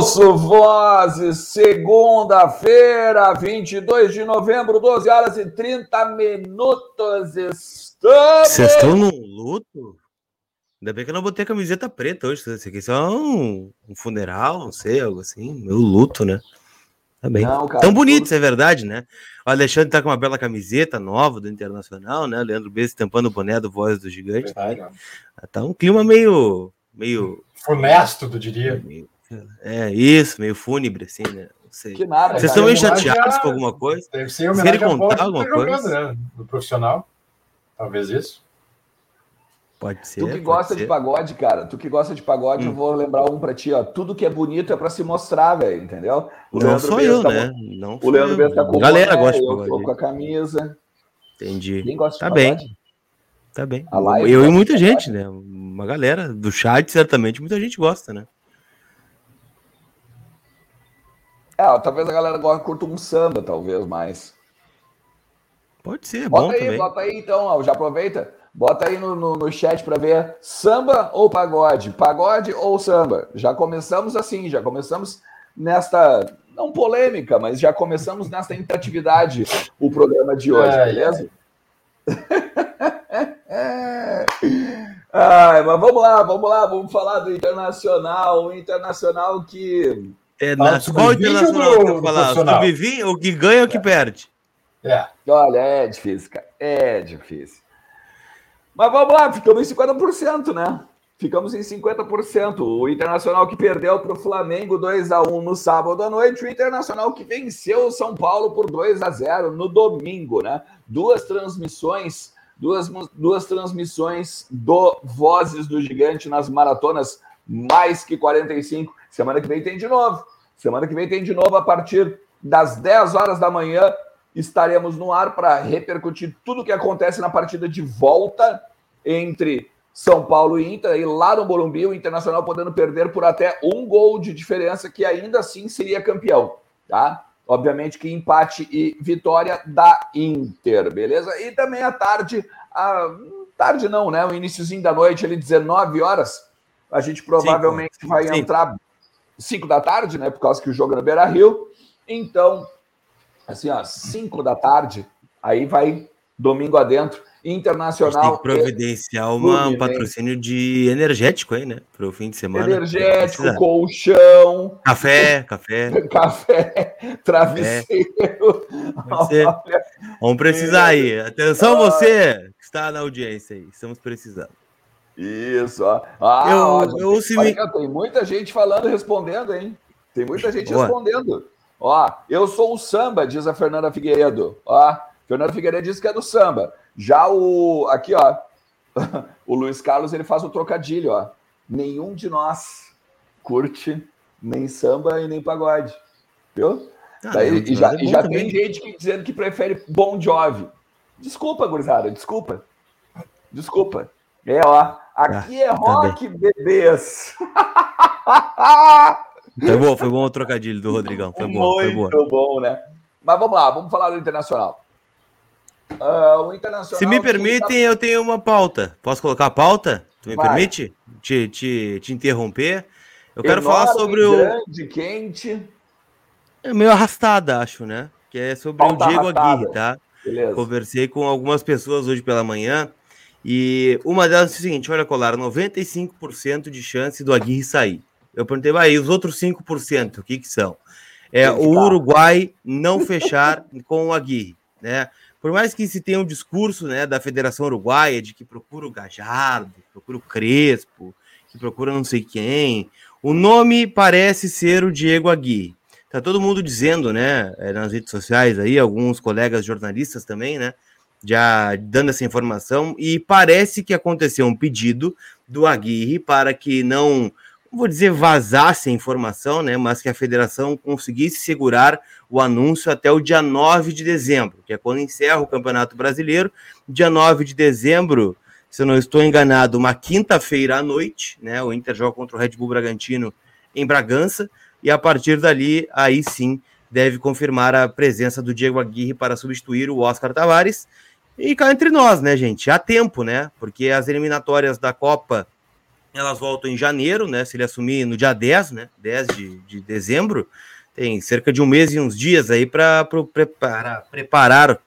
Ouço Vozes, segunda-feira, 22 de novembro, 12 horas e 30 minutos. Estamos. Vocês estão no luto? Ainda bem que eu não botei a camiseta preta hoje. Isso aqui é só um, um funeral, não sei, algo assim. Meu luto, né? Tá bem. Não, cara, Tão bonito, tudo... é verdade, né? O Alexandre tá com uma bela camiseta nova do Internacional, né? O Leandro Bezos tampando o boné do Voz do Gigante. Verdade, tá um clima meio. meio. Funesto, tu diria. Meio, é, isso, meio fúnebre, assim, né? Não sei. Que nada, Vocês estão meio chateados com alguma coisa? Deve ser Vocês querem contar alguma tá coisa? Jogando, né? No profissional. Talvez isso. Pode ser. Tu que gosta ser. de pagode, cara, tu que gosta de pagode, hum. eu vou lembrar um pra ti, ó. Tudo que é bonito é pra se mostrar, velho, entendeu? O não Leandro sou eu, tá né? Não o Leandro Bessa tá com a galera boné, gosta de pagode. Eu com a camisa. Entendi. Quem gosta de tá pagode? bem. Tá bem. eu e muita gente, né? Uma galera do chat, certamente, muita gente gosta, né? É, talvez a galera agora curta um samba, talvez mais. Pode ser, bota bom aí, também. Bota aí então, ó, já aproveita. Bota aí no, no, no chat para ver samba ou pagode, pagode ou samba. Já começamos assim, já começamos nesta, não polêmica, mas já começamos nesta interatividade o programa de hoje, é, beleza? É. Ai, mas vamos lá, vamos lá, vamos falar do Internacional, o Internacional que é, na, qual internacional que eu falar? Sub-20, o que ganha ou o que perde? É. Olha, é difícil, cara. É difícil. Mas vamos lá, ficamos em 50%, né? Ficamos em 50%. O Internacional que perdeu para o Flamengo 2 a 1 no sábado à noite, o Internacional que venceu o São Paulo por 2 a 0 no domingo, né? Duas transmissões, duas, duas transmissões do Vozes do Gigante nas maratonas mais que 45. Semana que vem tem de novo. Semana que vem tem de novo a partir das 10 horas da manhã. Estaremos no ar para repercutir tudo o que acontece na partida de volta entre São Paulo e Inter. E lá no Morumbi, o Internacional podendo perder por até um gol de diferença, que ainda assim seria campeão, tá? Obviamente que empate e vitória da Inter, beleza? E também à tarde, a... tarde não, né? O iníciozinho da noite, ali 19 horas, a gente provavelmente Cinco. vai Cinco. entrar 5 da tarde, né? Por causa que o jogo é no Beira Rio. Então, assim, ó, 5 da tarde, aí vai domingo adentro. Internacional. Tem que providenciar uma, um patrocínio de energético aí, né? Para o fim de semana. Energético, colchão. Café, café. Café, travesseiro. É. Vamos precisar aí. Atenção, você que está na audiência aí. Estamos precisando. Isso, ó. Ah, eu, eu, se me... tem muita gente falando e respondendo, hein? Tem muita gente Boa. respondendo. Ó, eu sou o samba, diz a Fernanda Figueiredo. Ó, Fernanda Figueiredo diz que é do samba. Já o. Aqui, ó. o Luiz Carlos ele faz o trocadilho, ó. Nenhum de nós curte nem samba e nem pagode. Viu? Ah, Daí, e já, é e já tem gente que, dizendo que prefere Bon Jovi. Desculpa, gurizada, desculpa. Desculpa. É, ó. Aqui ah, é tá rock, tá bebês. Foi bom, foi bom o trocadilho do Rodrigão. Foi bom, Muito foi bom. bom, né? Mas vamos lá, vamos falar do Internacional. Uh, o Internacional. Se me permitem, tá... eu tenho uma pauta. Posso colocar a pauta? Tu me Vai. permite te, te, te interromper? Eu quero Enorme, falar sobre o. Grande, quente. É meio arrastada, acho, né? Que é sobre pauta o Diego arrastada. Aguirre, tá? Beleza. Conversei com algumas pessoas hoje pela manhã e uma delas é o seguinte: olha, Colar, 95% de chance do Aguirre sair. Eu perguntei, aí, os outros 5%, o que, que são? É o Uruguai não fechar com o Aguirre, né? Por mais que se tenha um discurso né, da Federação Uruguaia de que procura o Gajardo, procura o Crespo, que procura não sei quem, o nome parece ser o Diego Aguirre. Tá todo mundo dizendo, né, é, nas redes sociais aí, alguns colegas jornalistas também, né, já dando essa informação, e parece que aconteceu um pedido do Aguirre para que não, vou dizer vazasse a informação, né, mas que a federação conseguisse segurar o anúncio até o dia 9 de dezembro, que é quando encerra o Campeonato Brasileiro. Dia 9 de dezembro, se eu não estou enganado, uma quinta-feira à noite, né, o Inter joga contra o Red Bull Bragantino em Bragança, e a partir dali, aí sim, deve confirmar a presença do Diego Aguirre para substituir o Oscar Tavares, e cá entre nós, né, gente? Há tempo, né? Porque as eliminatórias da Copa elas voltam em janeiro, né? Se ele assumir no dia 10, né? 10 de, de dezembro, tem cerca de um mês e uns dias aí para preparar, preparar,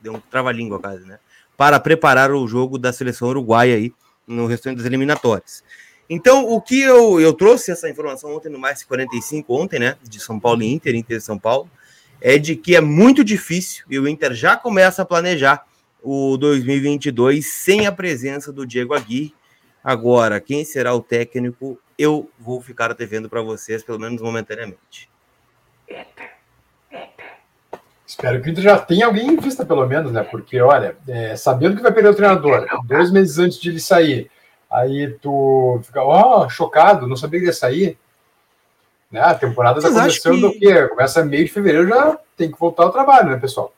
deu um trava-língua quase, né? Para preparar o jogo da seleção uruguaia aí no restante das eliminatórias. Então, o que eu, eu trouxe essa informação ontem no Mais 45, ontem, né? De São Paulo e Inter, Inter de São Paulo, é de que é muito difícil e o Inter já começa a planejar o 2022 sem a presença do Diego Aguirre. Agora, quem será o técnico, eu vou ficar devendo para vocês, pelo menos momentaneamente. Espero que já tenha alguém em vista, pelo menos, né? Porque, olha, é, sabendo que vai perder o treinador, dois meses antes de ele sair, aí tu fica, ó, oh, chocado, não sabia que ia sair. Né? A temporada está começando que... o quê? Começa meio de fevereiro, já tem que voltar ao trabalho, né, pessoal?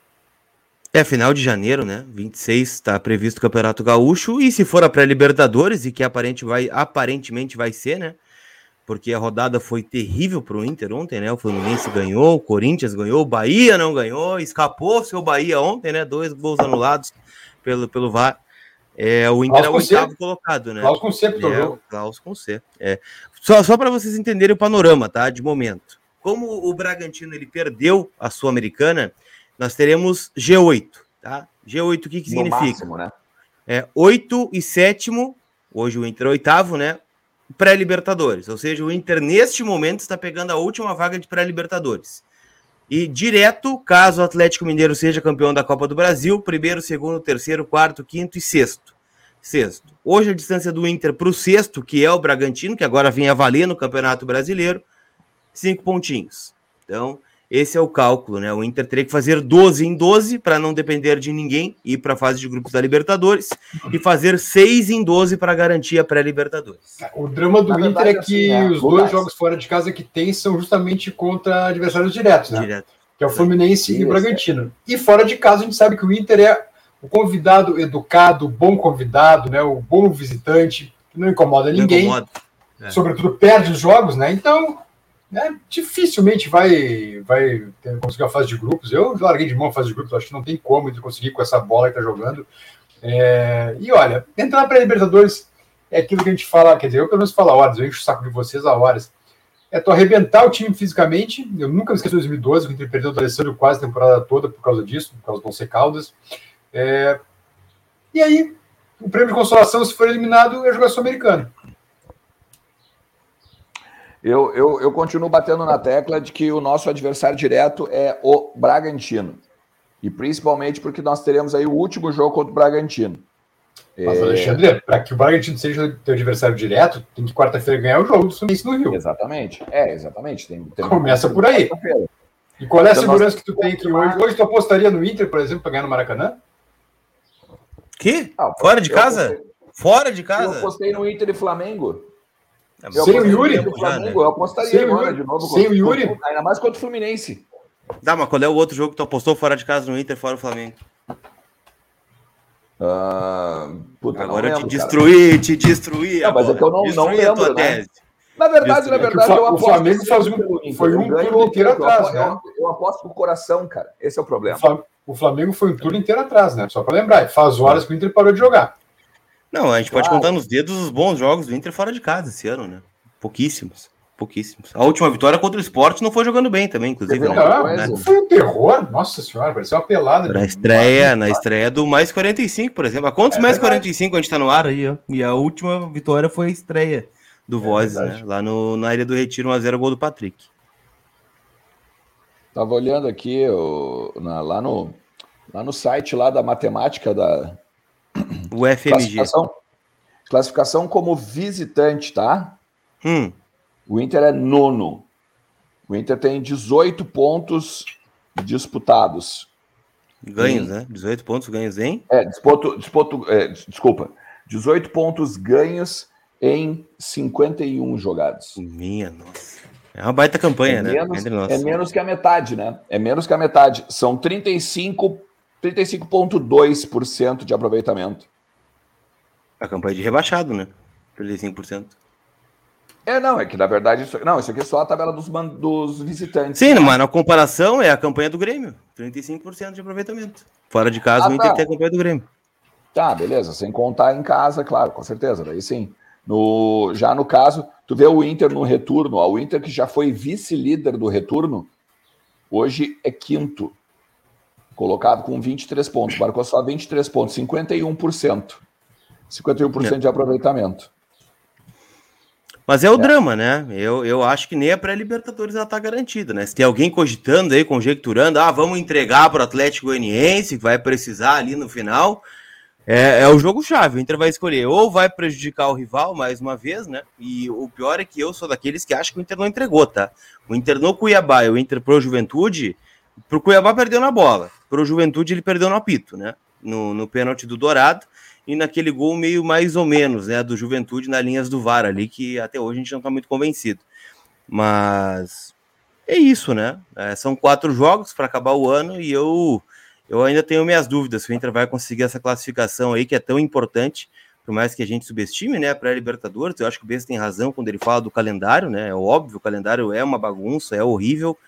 É final de janeiro, né? 26 está previsto o Campeonato Gaúcho. E se for a pré-Libertadores, e que aparente vai, aparentemente vai ser, né? Porque a rodada foi terrível para o Inter ontem, né? O Fluminense ganhou, o Corinthians ganhou, o Bahia não ganhou, escapou seu Bahia ontem, né? Dois gols anulados pelo, pelo VAR. É, o Inter é o oitavo colocado, né? Klaus com C, por é, Klaus com C. É. Só, só para vocês entenderem o panorama, tá? De momento. Como o Bragantino ele perdeu a Sul-Americana, nós teremos G8, tá? G8 o que, que significa? Máximo, né? É 8 e sétimo, hoje o Inter é oitavo, né? Pré-Libertadores, ou seja, o Inter neste momento está pegando a última vaga de pré-Libertadores. E direto, caso o Atlético Mineiro seja campeão da Copa do Brasil, primeiro, segundo, terceiro, quarto, quinto e sexto. Sexto. Hoje a distância do Inter para o sexto, que é o Bragantino, que agora vem a valer no Campeonato Brasileiro, cinco pontinhos. Então, esse é o cálculo, né? O Inter teria que fazer 12 em 12 para não depender de ninguém, ir para a fase de grupos da Libertadores e fazer 6 em 12 para garantir a pré-Libertadores. O drama do Na Inter verdade, é que assim, é, os dois jogos fora de casa que tem são justamente contra adversários diretos, né? Direto. Que é o Fluminense Sim, e o Bragantino. É. E fora de casa a gente sabe que o Inter é o convidado educado, o bom convidado, né? O bom visitante, que não incomoda ninguém. Não incomoda. É. Sobretudo perde os jogos, né? Então né, dificilmente vai, vai conseguir a fase de grupos. Eu larguei de mão a fase de grupos, acho que não tem como ele conseguir com essa bola que está jogando. É, e olha, entrar para a Libertadores é aquilo que a gente fala, quer dizer, eu pelo menos falo a horas, eu encho o saco de vocês a horas. É tu arrebentar o time fisicamente. Eu nunca me esqueço de 2012, quando ele perdeu o Alessandro quase a temporada toda por causa disso, por causa do Once Caldas. É, e aí, o prêmio de consolação, se for eliminado, é jogar sul-americano. Eu, eu, eu continuo batendo na tecla de que o nosso adversário direto é o Bragantino. E principalmente porque nós teremos aí o último jogo contra o Bragantino. Mas, é... Alexandre, para que o Bragantino seja teu adversário direto, tem que quarta-feira ganhar o jogo do Fluminense no Rio. Exatamente. É, exatamente. Tem, tem Começa por aí. E qual é a então, segurança que tu tem que hoje? Hoje tu apostaria no Inter, por exemplo, para ganhar no Maracanã? Que? Ah, Fora de casa? Apostei... Fora de casa? Eu apostei no Inter e Flamengo. É, sem o Yuri? Flamengo, eu apostaria sem agora de novo. Sem o Yuri? Ainda mais contra o Fluminense. Dá, mas qual é o outro jogo que tu apostou fora de casa no Inter, fora o Flamengo? Uh, puta, Agora eu te destruí, te destruí. Não, mas é que eu não, não lembro, né? Na verdade, na verdade, é eu aposto. O Flamengo faz um, foi um turno inteiro atrás, né? Eu aposto com o coração, cara. Esse é o problema. O Flamengo foi um turno inteiro atrás, né? Só para lembrar. Faz horas que o Inter parou de jogar. Não, a gente pode contar nos dedos os bons jogos do Inter fora de casa esse ano, né? Pouquíssimos. Pouquíssimos. A última vitória contra o esporte não foi jogando bem também, inclusive. Não, não, né? Foi um terror, nossa senhora, pareceu uma pelada. Na estreia, na estreia do mais 45, por exemplo. A quantos é mais verdade. 45 a gente tá no ar aí, ó? E a última vitória foi a estreia do é Voz, né? Lá no, na Ilha do Retiro, 1x0 gol do Patrick. Tava olhando aqui o, na, lá, no, lá no site lá da matemática da, o FMG. Classificação, classificação como visitante, tá? Hum. O Inter é nono. O Inter tem 18 pontos disputados. Ganhos, em... né? 18 pontos ganhos em? É, disputo, disputo, é, desculpa. 18 pontos ganhos em 51 jogados. Minha nossa. É uma baita campanha, é né? Menos, é menos que a metade, né? É menos que a metade. São 35 35,2% de aproveitamento. A campanha de rebaixado, né? 35%. É, não, é que na verdade. Isso, não, isso aqui é só a tabela dos, dos visitantes. Sim, mas na comparação é a campanha do Grêmio. 35% de aproveitamento. Fora de casa, ah, o Inter tá. tem a campanha do Grêmio. Tá, beleza. Sem contar em casa, claro, com certeza. Daí sim. No, já no caso, tu vê o Inter no retorno, ó, o Inter que já foi vice-líder do retorno, hoje é quinto, colocado com 23 pontos, marcou só 23 pontos, 51%. 51% é. de aproveitamento. Mas é o é. drama, né? Eu, eu acho que nem a pré-Libertadores ela tá garantida, né? Se tem alguém cogitando aí, conjecturando, ah, vamos entregar para o Atlético Goianiense, que vai precisar ali no final, é, é o jogo-chave. O Inter vai escolher ou vai prejudicar o rival mais uma vez, né? E o pior é que eu sou daqueles que acham que o Inter não entregou, tá? O Inter no Cuiabá e o Inter pro Juventude, pro Cuiabá perdeu na bola, pro Juventude ele perdeu no apito, né? No, no pênalti do Dourado e naquele gol meio mais ou menos, né? Do Juventude nas linhas do VAR ali, que até hoje a gente não tá muito convencido. Mas é isso, né? É, são quatro jogos para acabar o ano e eu eu ainda tenho minhas dúvidas se o Inter vai conseguir essa classificação aí que é tão importante, por mais que a gente subestime, né, para Libertadores. Eu acho que o Bessa tem razão quando ele fala do calendário, né? É óbvio, o calendário é uma bagunça, é horrível,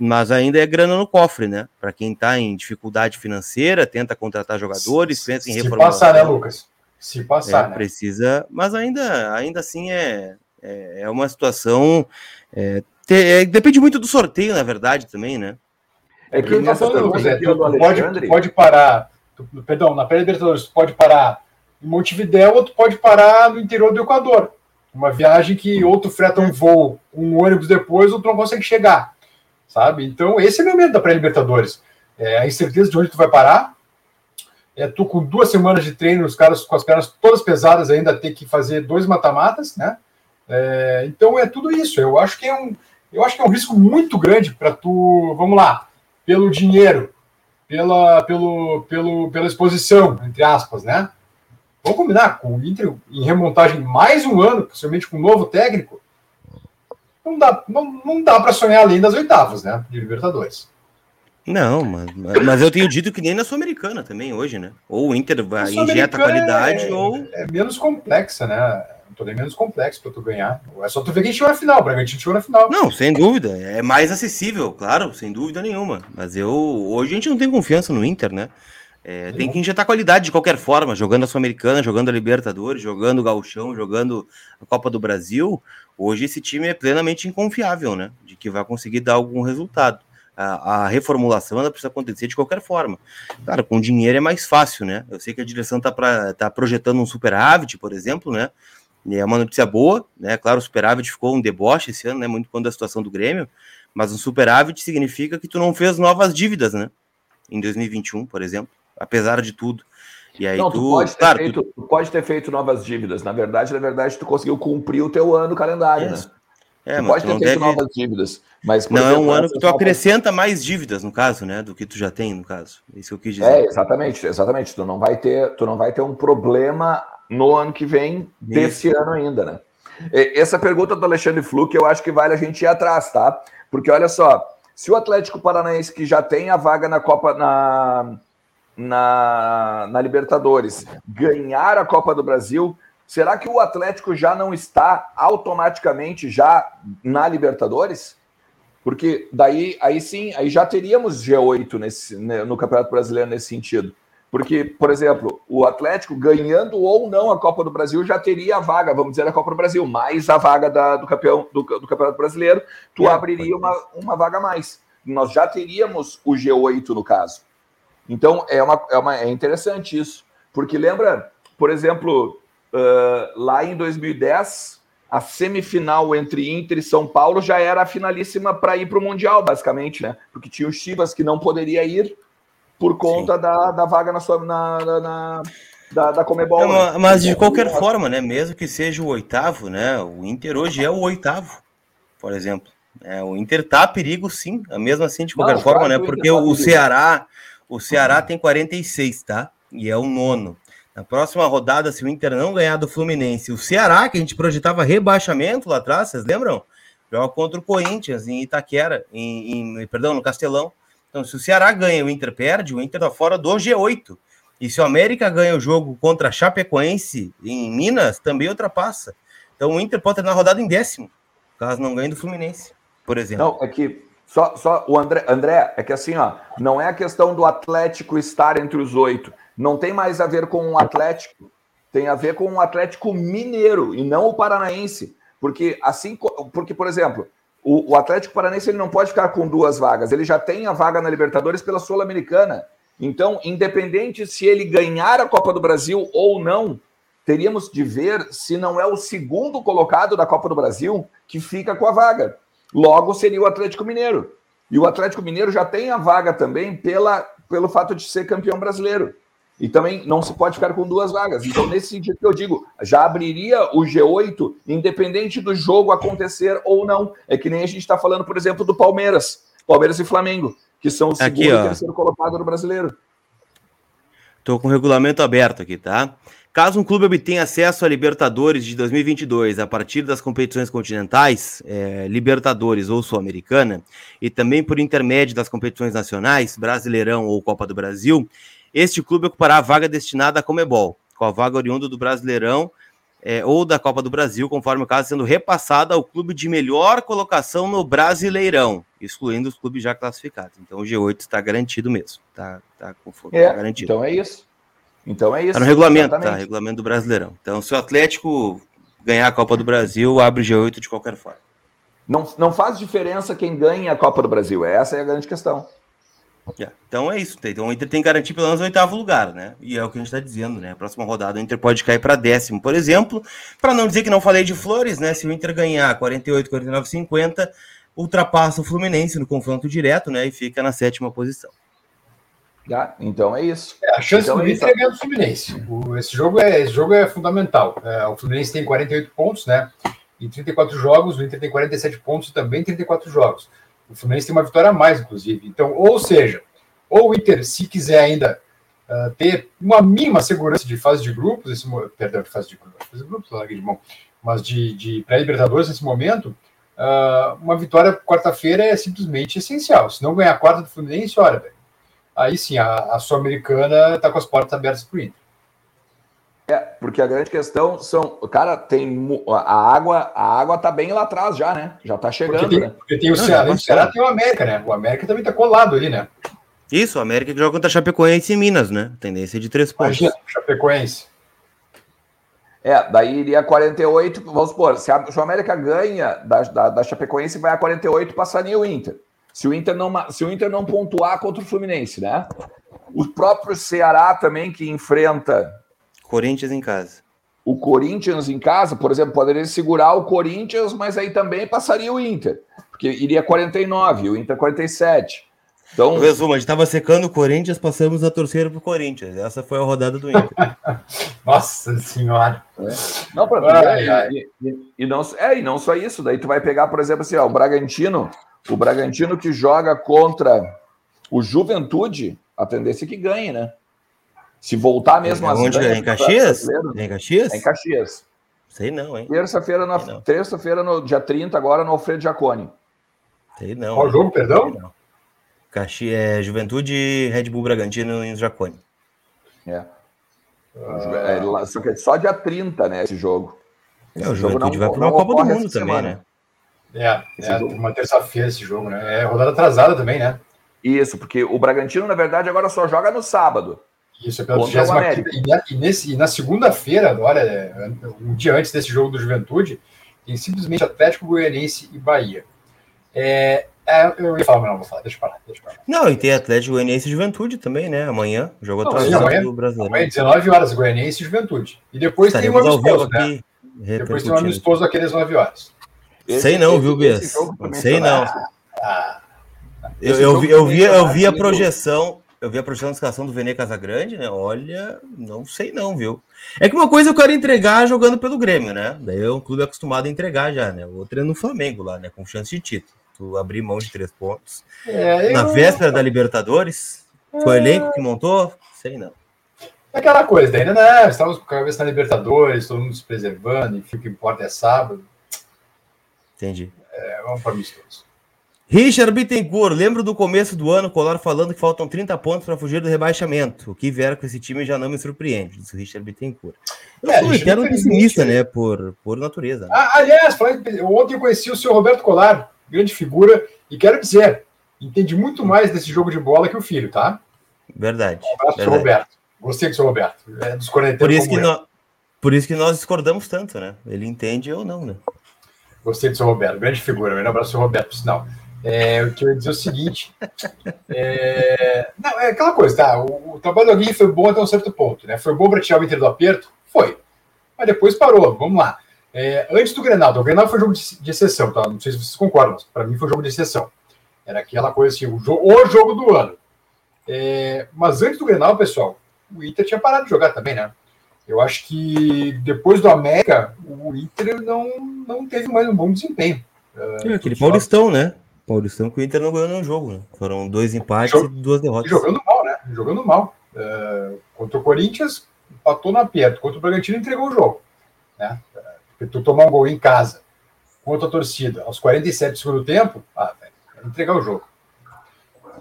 mas ainda é grana no cofre, né? Para quem está em dificuldade financeira, tenta contratar jogadores, pensa em reformulação. Se passar, né, Lucas? Se passar, é, né? Precisa, mas ainda, ainda assim é, é, é uma situação. É, é, depende muito do sorteio, na verdade, também, né? É que nessa pergunta, é, tu, pode, pode parar, tu, perdão, na pré-libertadores, tu pode parar em Montevidéu ou tu pode parar no interior do Equador. Uma viagem que ou tu freta um voo, um ônibus depois, ou tu não consegue chegar, sabe? Então, esse é meu medo da pré-libertadores. É a incerteza de onde tu vai parar, é tu com duas semanas de treino, os caras com as pernas todas pesadas ainda ter que fazer dois mata-matas, né? É, então é tudo isso. Eu acho que é um, eu acho que é um risco muito grande para tu, vamos lá, pelo dinheiro, pela, pelo, pelo, pela exposição, entre aspas, né? Vamos combinar com o Inter em remontagem mais um ano, possivelmente com um novo técnico. Não dá, não, não dá para sonhar além das oitavas, né? De Libertadores. Não, mas, mas eu tenho dito que nem na Sul-Americana também hoje, né? Ou o Inter vai injeta qualidade é, ou. É menos complexa, né? torneio menos complexo para tu ganhar. É só tu ver quem chegou na final, o Bragantino chegou na final. Não, sem dúvida. É mais acessível, claro, sem dúvida nenhuma. Mas eu hoje a gente não tem confiança no Inter, né? É, tem que injetar qualidade de qualquer forma, jogando a Sul-Americana, jogando a Libertadores, jogando o Gauchão, jogando a Copa do Brasil. Hoje esse time é plenamente inconfiável, né? De que vai conseguir dar algum resultado. A, a, reformulação ela precisa acontecer de qualquer forma. Claro, com dinheiro é mais fácil, né? Eu sei que a direção está tá projetando um superávit, por exemplo, né? É uma notícia boa, né? Claro, o superávit ficou um deboche esse ano, né? Muito quando a situação do Grêmio, mas um superávit significa que tu não fez novas dívidas, né? Em 2021, por exemplo, apesar de tudo. E aí não, tu, tu pode, ter claro, feito, tu... tu... pode ter feito novas dívidas. Na verdade, na verdade, tu conseguiu cumprir o teu ano calendário, é. né? É, tu pode ter feito deve... novas dívidas, mas não exemplo, é um ano que tu acrescenta mais dívidas no caso, né, do que tu já tem no caso. Isso que eu quis dizer. É, exatamente, exatamente. Tu não vai ter, tu não vai ter um problema no ano que vem, desse Isso. ano ainda, né? Essa pergunta do Alexandre Fluke, eu acho que vale a gente ir atrás, tá? Porque olha só, se o Atlético Paranaense, que já tem a vaga na Copa, na, na, na Libertadores, ganhar a Copa do Brasil, será que o Atlético já não está automaticamente já na Libertadores? Porque daí, aí sim, aí já teríamos G8 nesse, né, no Campeonato Brasileiro nesse sentido. Porque, por exemplo, o Atlético ganhando ou não a Copa do Brasil já teria a vaga, vamos dizer, a Copa do Brasil, mais a vaga da, do, campeão, do, do Campeonato Brasileiro, tu é, abriria uma, uma vaga a mais. Nós já teríamos o G8 no caso. Então é, uma, é, uma, é interessante isso. Porque lembra, por exemplo, uh, lá em 2010, a semifinal entre Inter e São Paulo já era a finalíssima para ir para o Mundial, basicamente, né? Porque tinha o Chivas que não poderia ir por conta da, da vaga na sua na, na da, da Comebol. né? Mas de qualquer forma, né? Mesmo que seja o oitavo, né? O Inter hoje é o oitavo, por exemplo. É, o Inter tá a perigo, sim. Mesmo assim, de qualquer Não, forma, né? Porque tá o, Ceará, o Ceará tem 46, tá? E é o nono. Na próxima rodada, se o Inter não ganhar do Fluminense, o Ceará, que a gente projetava rebaixamento lá atrás, vocês lembram? Joga contra o Corinthians em Itaquera, em, em perdão, no Castelão. Então, se o Ceará ganha o Inter perde, o Inter tá fora do G8. E se o América ganha o jogo contra a Chapecoense em Minas, também ultrapassa. Então o Inter pode terminar a rodada em décimo, caso não ganhe do Fluminense, por exemplo. Não, é que só, só o André, André, é que assim, ó, não é a questão do Atlético estar entre os oito. Não tem mais a ver com o Atlético. tem a ver com o Atlético Mineiro e não o Paranaense. Porque, assim, porque por exemplo, o, o Atlético Paranaense ele não pode ficar com duas vagas, ele já tem a vaga na Libertadores pela Sul-Americana. Então, independente se ele ganhar a Copa do Brasil ou não, teríamos de ver se não é o segundo colocado da Copa do Brasil que fica com a vaga. Logo, seria o Atlético Mineiro. E o Atlético Mineiro já tem a vaga também pela, pelo fato de ser campeão brasileiro. E também não se pode ficar com duas vagas. Então, nesse sentido que eu digo, já abriria o G8, independente do jogo acontecer ou não. É que nem a gente está falando, por exemplo, do Palmeiras. Palmeiras e Flamengo, que são o segundo aqui, e terceiro colocado no brasileiro. Estou com o regulamento aberto aqui, tá? Caso um clube obtenha acesso a Libertadores de 2022 a partir das competições continentais, é, Libertadores ou Sul-Americana, e também por intermédio das competições nacionais, Brasileirão ou Copa do Brasil, este clube ocupará a vaga destinada à Comebol, com a vaga oriunda do Brasileirão é, ou da Copa do Brasil, conforme o caso, sendo repassada ao clube de melhor colocação no Brasileirão, excluindo os clubes já classificados. Então o G8 está garantido mesmo. Está tá, é, tá garantido. Então é isso. Então é isso. Está no regulamento, tá? Regulamento do Brasileirão. Então, se o Atlético ganhar a Copa do Brasil, abre o G8 de qualquer forma. Não, não faz diferença quem ganha a Copa do Brasil. Essa é a grande questão. Yeah. Então é isso. Então o Inter tem que garantir pelo menos o oitavo lugar, né? E é o que a gente está dizendo, né? A próxima rodada o Inter pode cair para décimo, por exemplo. Para não dizer que não falei de flores, né? Se o Inter ganhar 48, 49, 50, ultrapassa o Fluminense no confronto direto, né? E fica na sétima posição. Yeah, então é isso. É, a chance então do é Inter é ganhar do Fluminense. O, esse, jogo é, esse jogo é fundamental. É, o Fluminense tem 48 pontos, né? Em 34 jogos, o Inter tem 47 pontos e também 34 jogos. O Fluminense tem uma vitória a mais, inclusive. Então, ou seja, ou o Inter, se quiser ainda uh, ter uma mínima segurança de fase de grupos, esse, perdão, de fase de fase de grupos, larguei de mão, mas de, de pré-libertadores nesse momento, uh, uma vitória quarta-feira é simplesmente essencial. Se não ganhar a quarta do Fluminense, olha, velho, aí sim, a, a Sul-Americana está com as portas abertas para o Inter. É, porque a grande questão são, cara, tem a água, a água tá bem lá atrás já, né? Já tá chegando, porque tem, né? Porque tem o Ceará, o Ceará tem o América, né? O América também tá colado ali, né? Isso, o América que joga contra a Chapecoense em Minas, né? Tendência de três pontos. Imagina, Chapecoense. É, daí iria 48, vamos supor, se, a, se o América ganha da, da, da Chapecoense, vai a 48 passaria o Inter. Se o Inter não, se o Inter não pontuar contra o Fluminense, né? O próprio Ceará também que enfrenta Corinthians em casa. O Corinthians em casa, por exemplo, poderia segurar o Corinthians, mas aí também passaria o Inter, porque iria 49, o Inter 47. Então, resumo, a gente estava secando o Corinthians, passamos a torcer para o Corinthians. Essa foi a rodada do Inter. Nossa senhora. É. Não, para e, e, e, não é e não só isso. Daí tu vai pegar, por exemplo, assim, ó, o Bragantino, o Bragantino que joga contra o Juventude, a tendência é que ganhe, né? Se voltar mesmo é, Onde é? Em Caxias? É em Caxias? É em Caxias. Sei não, hein? Terça-feira, no, terça-feira, no dia 30, agora no Alfredo Jaconi. Sei não. Qual jogo, perdão? Caxias, é Juventude Red Bull Bragantino em Jaconi. É. Ah. Só, que é só dia 30, né, esse jogo. Esse é, o Juventude não, vai para uma Copa do Mundo também, semana. né? É, é uma terça-feira esse jogo, né? É rodada atrasada também, né? Isso, porque o Bragantino, na verdade, agora só joga no sábado. Isso, é pela 25 e, nesse, e na segunda-feira, agora, é, um dia antes desse jogo do Juventude, tem simplesmente Atlético Goianiense e Bahia. É, é, eu ia falar, mas não vou falar, deixa eu parar. Deixa eu parar. Não, e tem Atlético Goianiense e Juventude também, né? Amanhã, jogo atrasado do Brasileiro. Amanhã, 19 horas, Goianiense e Juventude. E depois tem um amistoso, né? Depois tem um amistoso aqui às 9 horas. Esse, Sei não, viu, Bias? Sei não. Ah, eu, eu, vi, eu, vi, eu vi a projeção, eu vi a projeção da escalação do Vene Casagrande, né? Olha, não sei não, viu? É que uma coisa eu quero entregar jogando pelo Grêmio, né? Daí é um clube acostumado a entregar já, né? O outro é no Flamengo lá, né? Com chance de título. Tu abrir mão de três pontos. É, Na véspera da Libertadores, é... foi o elenco que montou? Sei não. É aquela coisa, daí, né? Estamos com a cabeça na Libertadores, todo mundo se preservando, enfim, o que importa é sábado. Entendi. É, vamos para amistoso. Richard Bittencourt, lembro do começo do ano, Colar falando que faltam 30 pontos para fugir do rebaixamento. O que vier com esse time já não me surpreende, disse o Richard Bittencourt. Eu é, sou um pessimista, né? Por, por natureza. Né? Ah, aliás, ontem eu conheci o senhor Roberto Colar, grande figura, e quero dizer, entende muito mais desse jogo de bola que o filho, tá? Verdade. Um abraço, verdade. Roberto. Gostei do seu Roberto. É dos por isso que nós, Por isso que nós discordamos tanto, né? Ele entende ou não, né? Gostei do seu Roberto, grande figura. Um abraço, Roberto, por sinal. É, o que eu ia dizer é o seguinte: é, não, é aquela coisa, tá? O, o trabalho do Aguirre foi bom até um certo ponto, né? Foi bom para tirar o Inter do aperto? Foi. Mas depois parou. Vamos lá. É, antes do Grenal, o Grenal foi jogo de, de, exceção, tá? Não sei se vocês concordam, mas para mim foi jogo de exceção. Era aquela coisa assim, o, jo o jogo do ano. É, mas antes do Grenal, pessoal, o Inter tinha parado de jogar também, né? Eu acho que depois do América, o Inter não, não teve mais um bom desempenho. É, aquele Paulistão, né? Paulistão que o Inter não ganhou nenhum jogo, né? Foram dois empates Jog... e duas derrotas. Jogando mal, né? Jogando mal. Uh, contra o Corinthians, empatou na perto. Contra o Bragantino, entregou o jogo. Né? Tu tomar um gol em casa contra a torcida aos 47 do segundo tempo, ah, velho, entregar o jogo.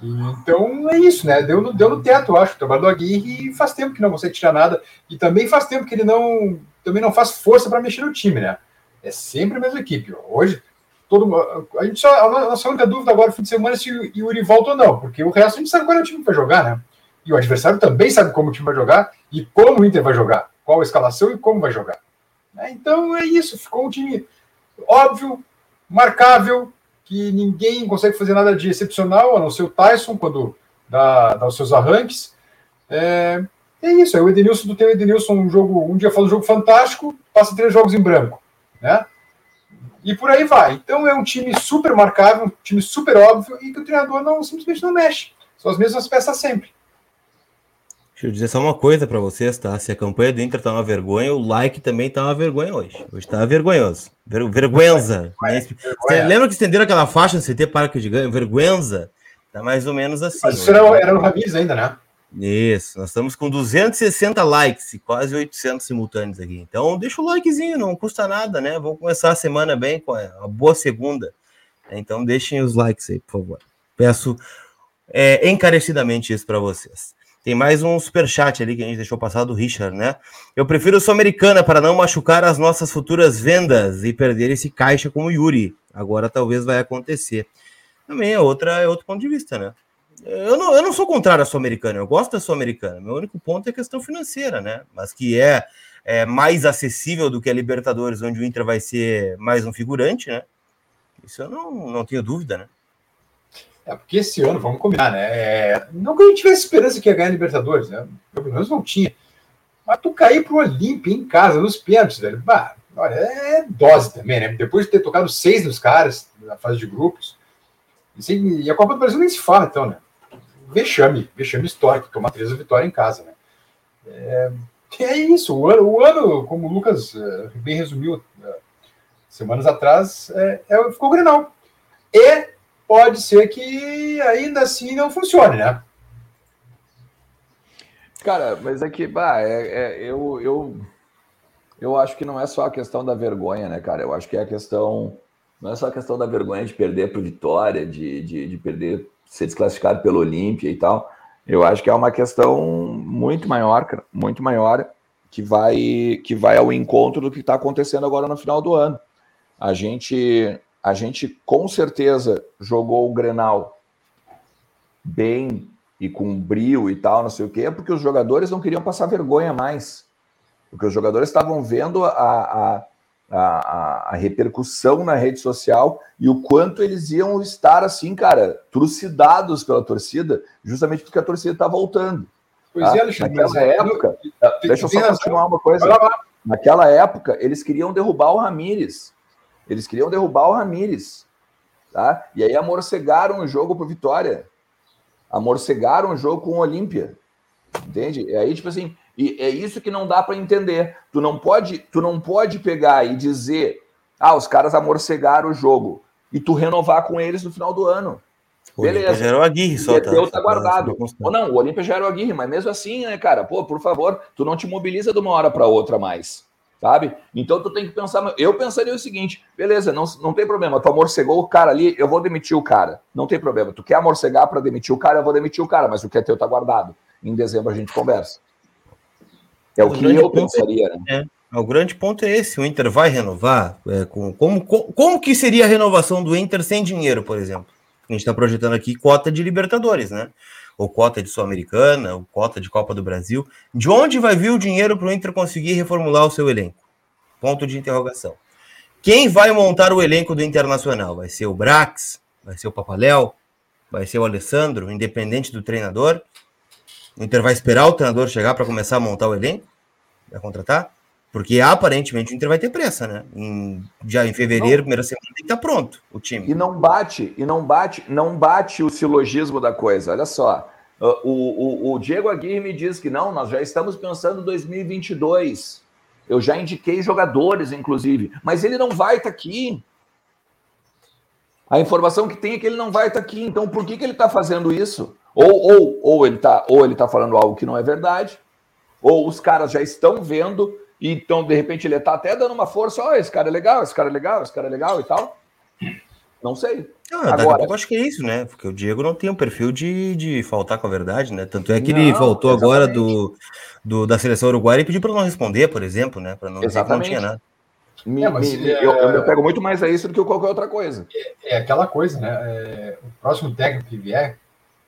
Então é isso, né? Deu no, deu no teto, acho. O trabalho do Aguirre faz tempo que não consegue tirar nada. E também faz tempo que ele não também não faz força para mexer no time, né? É sempre a mesma equipe. Hoje, todo a gente só a nossa única dúvida agora fim de semana é se o Yuri volta ou não, porque o resto a gente sabe qual é o time que vai jogar, né? E o adversário também sabe como o time vai jogar e como o Inter vai jogar, qual a escalação e como vai jogar. Né? Então é isso, ficou um time óbvio, marcável, que ninguém consegue fazer nada de excepcional, a não ser o Tyson, quando dá, dá os seus arranques. É, é isso, é o Edenilson do teu Edenilson, um jogo, um dia faz um jogo fantástico, passa três jogos em branco, né? E por aí vai. Então é um time super marcável, um time super óbvio e que o treinador não simplesmente não mexe. São as mesmas peças sempre. Deixa eu dizer só uma coisa para vocês, tá? Se a campanha do Inter tá uma vergonha, o like também tá uma vergonha hoje. Hoje tá vergonhoso. Ver, vergüenza. Você lembra que estenderam aquela faixa no CT Parque de Ganho? Vergüenza. Tá mais ou menos assim. Mas isso era, era no Ramiz ainda, né? Isso, nós estamos com 260 likes e quase 800 simultâneos aqui. Então, deixa o likezinho, não custa nada, né? Vamos começar a semana bem com a boa segunda. Então, deixem os likes aí, por favor. Peço é, encarecidamente isso para vocês. Tem mais um super chat ali que a gente deixou passar do Richard, né? Eu prefiro Sul-Americana para não machucar as nossas futuras vendas e perder esse caixa como o Yuri. Agora talvez vai acontecer. Também é outra é outro ponto de vista, né? Eu não, eu não sou contrário à Sul-Americana, eu gosto da Sul-Americana. Meu único ponto é a questão financeira, né? Mas que é, é mais acessível do que a Libertadores, onde o Inter vai ser mais um figurante, né? Isso eu não, não tenho dúvida, né? É porque esse ano, vamos combinar, né? É, não que a gente tivesse esperança que ia ganhar a Libertadores, né? Pelo menos não tinha. Mas tu cair pro Olímpia em casa, nos pênaltis, velho, bah, olha, é dose também, né? Depois de ter tocado seis nos caras na fase de grupos. E a Copa do Brasil nem se fala, então, né? vexame, vexame histórico, tomar três vitórias em casa, né? É, é isso, o ano, o ano, como o Lucas uh, bem resumiu uh, semanas atrás, é, é, ficou o Grenal. E pode ser que ainda assim não funcione, né? Cara, mas é que, bah, é, é, eu, eu, eu acho que não é só a questão da vergonha, né, cara? Eu acho que é a questão, não é só a questão da vergonha de perder por vitória, de, de, de perder ser desclassificado pelo Olímpia e tal. Eu acho que é uma questão muito maior, cara, muito maior, que vai que vai ao encontro do que está acontecendo agora no final do ano. A gente a gente com certeza jogou o Grenal bem e com brio e tal, não sei o quê, porque os jogadores não queriam passar vergonha mais. Porque os jogadores estavam vendo a, a, a, a, repercussão na rede social e o quanto eles iam estar assim, cara, trucidados pela torcida, justamente porque a torcida está voltando. Pois tá? é, Alexandre. Naquela é, época, deixa eu só continuar uma coisa. Naquela época, eles queriam derrubar o Ramires. Eles queriam derrubar o Ramires. Tá? E aí amorcegaram o jogo por vitória. Amorcegaram o jogo com o Olímpia. Entende? E aí, tipo assim, e é isso que não dá para entender. Tu não pode, tu não pode pegar e dizer, ah, os caras amorcegaram o jogo e tu renovar com eles no final do ano. O Beleza. Já era o Aguirre, só tá, tá guardado. Ou não, o Olímpia já era o Aguirre, mas mesmo assim, né, cara, pô, por favor, tu não te mobiliza de uma hora para outra mais, sabe? Então tu tem que pensar, eu pensaria o seguinte, beleza, não, não tem problema, tu amorcegou o cara ali, eu vou demitir o cara. Não tem problema, tu quer amorcegar para demitir o cara, eu vou demitir o cara, mas o que é teu tá guardado. Em dezembro a gente conversa. É o, o que eu é pensaria, é, né? É, o grande ponto é esse: o Inter vai renovar? É, com, como, como, como que seria a renovação do Inter sem dinheiro, por exemplo? A gente está projetando aqui cota de Libertadores, né? Ou cota de Sul-Americana, ou cota de Copa do Brasil. De onde vai vir o dinheiro para o Inter conseguir reformular o seu elenco? Ponto de interrogação. Quem vai montar o elenco do Internacional? Vai ser o Brax? Vai ser o Papaléu? Vai ser o Alessandro, independente do treinador? O Inter vai esperar o treinador chegar para começar a montar o elenco? Vai contratar? Porque aparentemente o Inter vai ter pressa, né? Em, já em fevereiro, não. primeira semana, tem que estar tá pronto o time. E não bate, e não bate, não bate o silogismo da coisa. Olha só. O, o, o Diego Aguirre me diz que não, nós já estamos pensando em 2022. Eu já indiquei jogadores, inclusive, mas ele não vai estar tá aqui. A informação que tem é que ele não vai estar tá aqui. Então, por que, que ele está fazendo isso? Ou, ou, ou ele está ou ele tá falando algo que não é verdade, ou os caras já estão vendo então, de repente, ele está até dando uma força. Ó, oh, esse cara é legal, esse cara é legal, esse cara é legal e tal. Não sei. Ah, Agora, eu acho que é isso, né? Porque o Diego não tem um perfil de, de faltar com a verdade, né? Tanto é que não, ele voltou agora do, do, da seleção uruguaia e pediu para não responder, por exemplo, né? Para não dizer que não tinha nada. Me, é, me, é... eu, eu, pego muito mais a isso do que qualquer outra coisa. É, é aquela coisa, né? É, o próximo técnico que vier,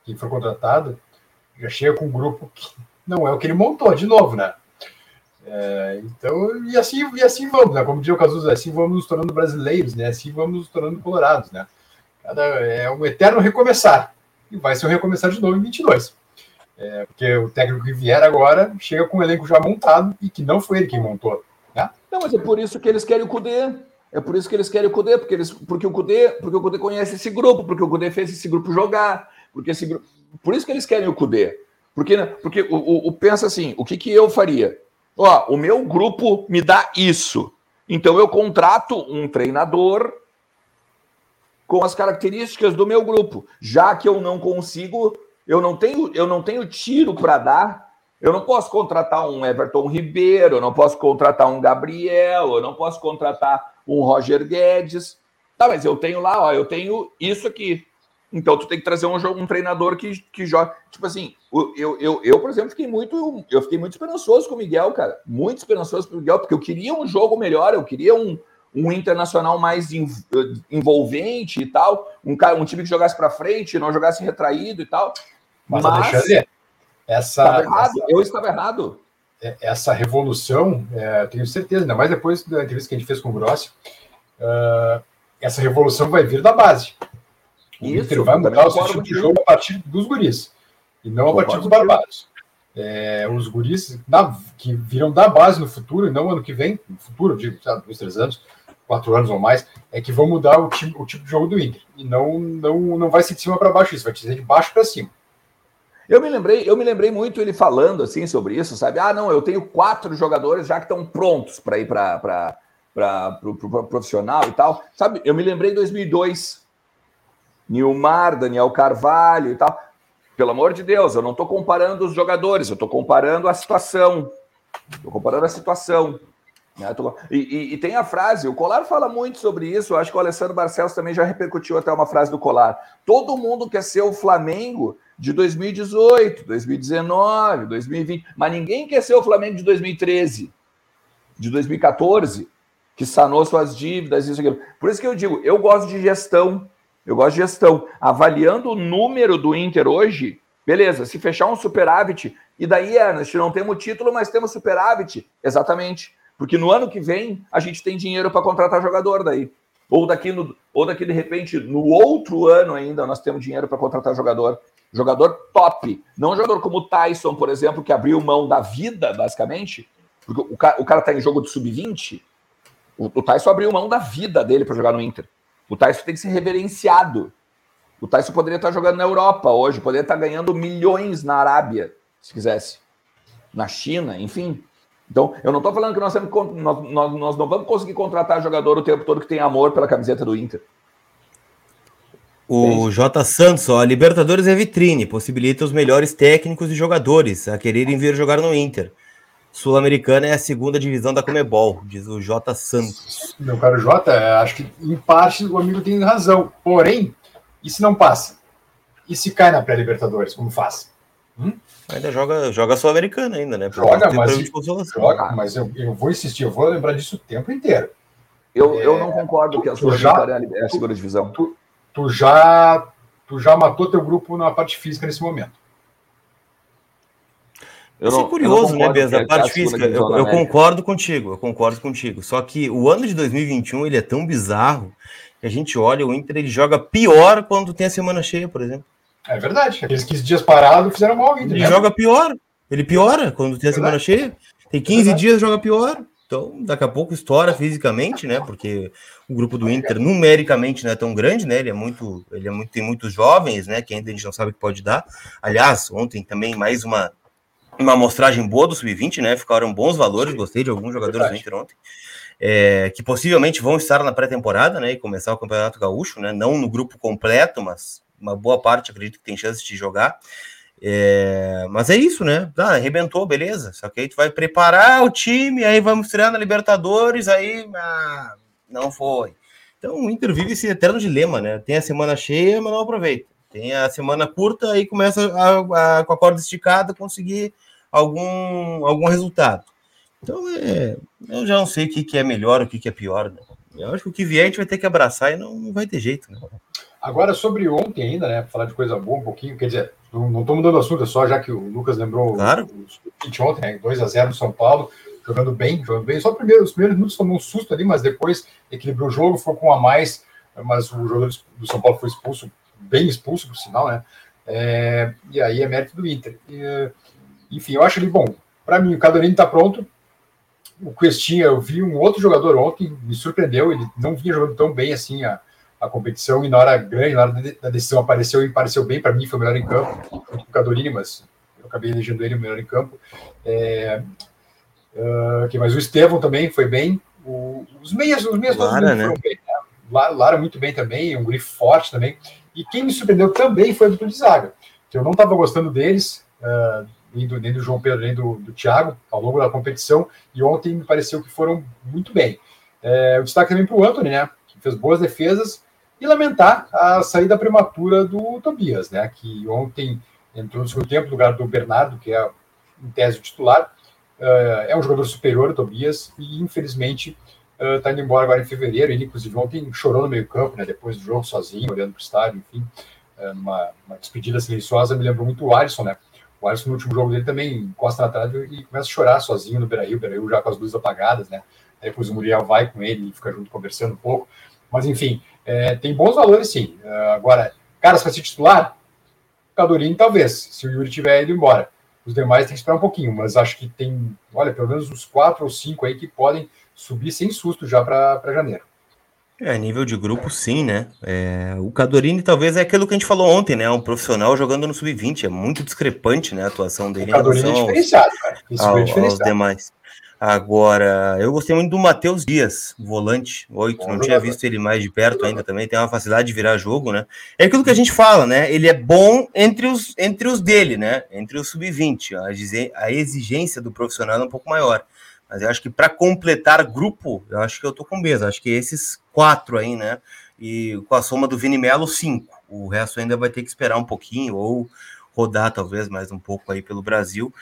que for contratado, já chega com um grupo que não é o que ele montou, de novo, né? É, então, e assim, e assim vamos, né? Como diz o Cazuza, assim vamos nos tornando brasileiros, né? Assim vamos nos tornando colorados, né? Cada, é um eterno recomeçar. E vai ser um recomeçar de novo em 22. É, porque o técnico que vier agora chega com um elenco já montado e que não foi ele quem montou. Né? Não, mas é por isso que eles querem o Cudê. É por isso que eles querem o Cudê, porque, eles, porque, o Cudê, porque o Cudê conhece esse grupo, porque o Cudê fez esse grupo jogar. Porque esse grupo, por isso que eles querem o Cudê. Porque, porque o, o, o pensa assim, o que, que eu faria? Ó, o meu grupo me dá isso. Então eu contrato um treinador com as características do meu grupo. Já que eu não consigo, eu não tenho, eu não tenho tiro para dar. Eu não posso contratar um Everton Ribeiro, eu não posso contratar um Gabriel, eu não posso contratar um Roger Guedes. Tá, mas eu tenho lá, ó, eu tenho isso aqui. Então tu tem que trazer um, um treinador que, que joga. Tipo assim, eu, eu, eu, por exemplo, fiquei muito. Eu fiquei muito esperançoso com o Miguel, cara. Muito esperançoso com o Miguel, porque eu queria um jogo melhor, eu queria um, um internacional mais envolvente e tal. Um, cara, um time que jogasse para frente, não jogasse retraído e tal. Mas, Mas Alexandre, essa, estava errado. Essa, eu estava errado. É, essa revolução, é, tenho certeza, ainda mais depois da entrevista que a gente fez com o Grossi, uh, essa revolução vai vir da base. O Isso, Inter vai mudar o seu tipo de jogo a partir dos guris, e não a partir dos barbados. É, os guris na, que viram da base no futuro, e não ano que vem, no futuro, de sabe, dois, três anos, quatro anos ou mais, é que vão mudar o tipo, o tipo de jogo do Inter. E não, não, não vai ser de cima para baixo isso, vai ser de baixo para cima. Eu me lembrei, eu me lembrei muito ele falando assim sobre isso, sabe? Ah, não, eu tenho quatro jogadores já que estão prontos para ir para o pro profissional e tal. Sabe? Eu me lembrei em 2002, Nilmar, Daniel Carvalho e tal. Pelo amor de Deus, eu não estou comparando os jogadores, eu estou comparando a situação. Estou comparando a situação. Né? E, e, e, tem a frase, o Colar fala muito sobre isso, eu acho que o Alessandro Barcelos também já repercutiu até uma frase do Colar. Todo mundo quer ser o Flamengo de 2018, 2019, 2020, mas ninguém quer ser o Flamengo de 2013, de 2014, que sanou suas dívidas, isso aquilo. Por isso que eu digo, eu gosto de gestão, eu gosto de gestão. Avaliando o número do Inter hoje, beleza, se fechar um superávit, e daí, Ernest, não temos título, mas temos superávit. Exatamente. Porque no ano que vem a gente tem dinheiro para contratar jogador daí. Ou daqui, no, ou daqui, de repente, no outro ano ainda, nós temos dinheiro para contratar jogador. Jogador top. Não jogador como o Tyson, por exemplo, que abriu mão da vida, basicamente. Porque o cara, o cara tá em jogo de sub-20. O, o Tyson abriu mão da vida dele para jogar no Inter. O Tyson tem que ser reverenciado. O Tyson poderia estar jogando na Europa hoje, poderia estar ganhando milhões na Arábia, se quisesse. Na China, enfim. Então, eu não estou falando que nós, temos, nós, nós, nós, não vamos conseguir contratar jogador o tempo todo que tem amor pela camiseta do Inter. O J. Santos, ó, a Libertadores é vitrine, possibilita os melhores técnicos e jogadores a quererem vir jogar no Inter. Sul-Americana é a segunda divisão da Comebol, diz o J. Santos. Meu caro J, é, acho que em parte o amigo tem razão. Porém, e se não passa? E se cai na pré-Libertadores, como faz? Hum? Ainda joga, joga Sul-Americana ainda, né? Joga, mas, joga, mas eu, eu vou insistir, eu vou lembrar disso o tempo inteiro. Eu, é, eu não concordo tu, que a Sul-Americana é a segunda divisão. Tu, tu já tu já matou teu grupo na parte física nesse momento. Eu Isso é curioso, né, Beza? A parte física, eu, eu concordo contigo, eu concordo contigo. Só que o ano de 2021 ele é tão bizarro que a gente olha, o Inter ele joga pior quando tem a semana cheia, por exemplo. É verdade. Aqueles 15 dias parados fizeram mal ao Inter. Ele né? joga pior. Ele piora quando tem a semana cheia. Tem 15 é dias, joga pior. Então, daqui a pouco estoura fisicamente, né? Porque o grupo do Inter numericamente não é tão grande, né? Ele é muito, ele é muito, tem muitos jovens, né? Que ainda a gente não sabe o que pode dar. Aliás, ontem também mais uma uma amostragem boa do sub-20, né? Ficaram bons valores, gostei de alguns jogadores do Inter ontem. É, que possivelmente vão estar na pré-temporada, né? E começar o Campeonato Gaúcho, né? Não no grupo completo, mas uma boa parte acredito que tem chance de jogar. É, mas é isso, né? Ah, arrebentou, beleza. Só que aí tu vai preparar o time, aí vamos estrear na Libertadores, aí ah, não foi. Então o Inter vive esse eterno dilema, né? Tem a semana cheia, mas não aproveita. Tem a semana curta, aí começa a, a, com a corda esticada conseguir algum, algum resultado. Então é, eu já não sei o que, que é melhor, o que, que é pior. Né? Eu acho que o que vier a gente vai ter que abraçar e não, não vai ter jeito. Né? Agora, sobre ontem ainda, né? Falar de coisa boa um pouquinho, quer dizer, não estou mudando assunto, é só já que o Lucas lembrou claro. o ontem, né, 2 a 0 no São Paulo, jogando bem, jogando bem. Só primeiro, os primeiros minutos tomou um susto ali, mas depois equilibrou o jogo, foi com a mais, mas o jogador do São Paulo foi expulso, bem expulso, por sinal, né? É, e aí é mérito do Inter. E, enfim, eu acho ele bom. Para mim, o Cadorini está pronto. O Questinha, eu vi um outro jogador ontem, me surpreendeu, ele não vinha jogando tão bem assim a a competição e na hora grande, na hora da decisão apareceu e pareceu bem para mim, foi o melhor em campo, junto com o Cadorini, mas eu acabei elegendo ele o melhor em campo. É, uh, que, mas o Estevão também foi bem. O, os meias, os meias Lara, né? foram bem. Né? Lara, muito bem também, um grifo forte também. E quem me surpreendeu também foi o duplo de zaga, que eu não estava gostando deles, uh, nem, do, nem do João Pedro, nem do, do Thiago, ao longo da competição, e ontem me pareceu que foram muito bem. É, o destaque também para o Anthony, né? Que fez boas defesas e lamentar a saída prematura do Tobias, né, que ontem entrou no segundo tempo no lugar do Bernardo, que é em tese o titular. Uh, é um jogador superior, o Tobias, e infelizmente está uh, indo embora agora em fevereiro. Ele, inclusive, ontem chorou no meio-campo, né, depois do jogo, sozinho, olhando para o estádio, enfim, uh, uma, uma, despedida silenciosa. Me lembrou muito o Alisson, né? O Alisson, no último jogo dele, também encosta na trave e começa a chorar sozinho no Beira-Rio, Beira-Rio já com as luzes apagadas, né? Aí depois o Muriel vai com ele e fica junto conversando um pouco. Mas, enfim, é, tem bons valores, sim. Uh, agora, caras para ser titular, Cadorini talvez, se o Yuri tiver ido embora. Os demais tem que esperar um pouquinho, mas acho que tem, olha, pelo menos uns quatro ou cinco aí que podem subir sem susto já para janeiro. É, nível de grupo, sim, né? É, o Cadorini talvez é aquilo que a gente falou ontem, né? Um profissional jogando no sub-20. É muito discrepante, né? A atuação dele. O Cadorini é diferenciado, cara. Isso ao, é diferenciado. Aos demais. Agora, eu gostei muito do Matheus Dias, volante, oito. Não tinha visto ele mais de perto ainda também. Tem uma facilidade de virar jogo, né? É aquilo que a gente fala, né? Ele é bom entre os, entre os dele, né? Entre os sub-20. A exigência do profissional é um pouco maior. Mas eu acho que para completar grupo, eu acho que eu tô com mesa. Acho que esses quatro aí, né? E com a soma do Vini Melo, cinco. O resto ainda vai ter que esperar um pouquinho ou rodar talvez mais um pouco aí pelo Brasil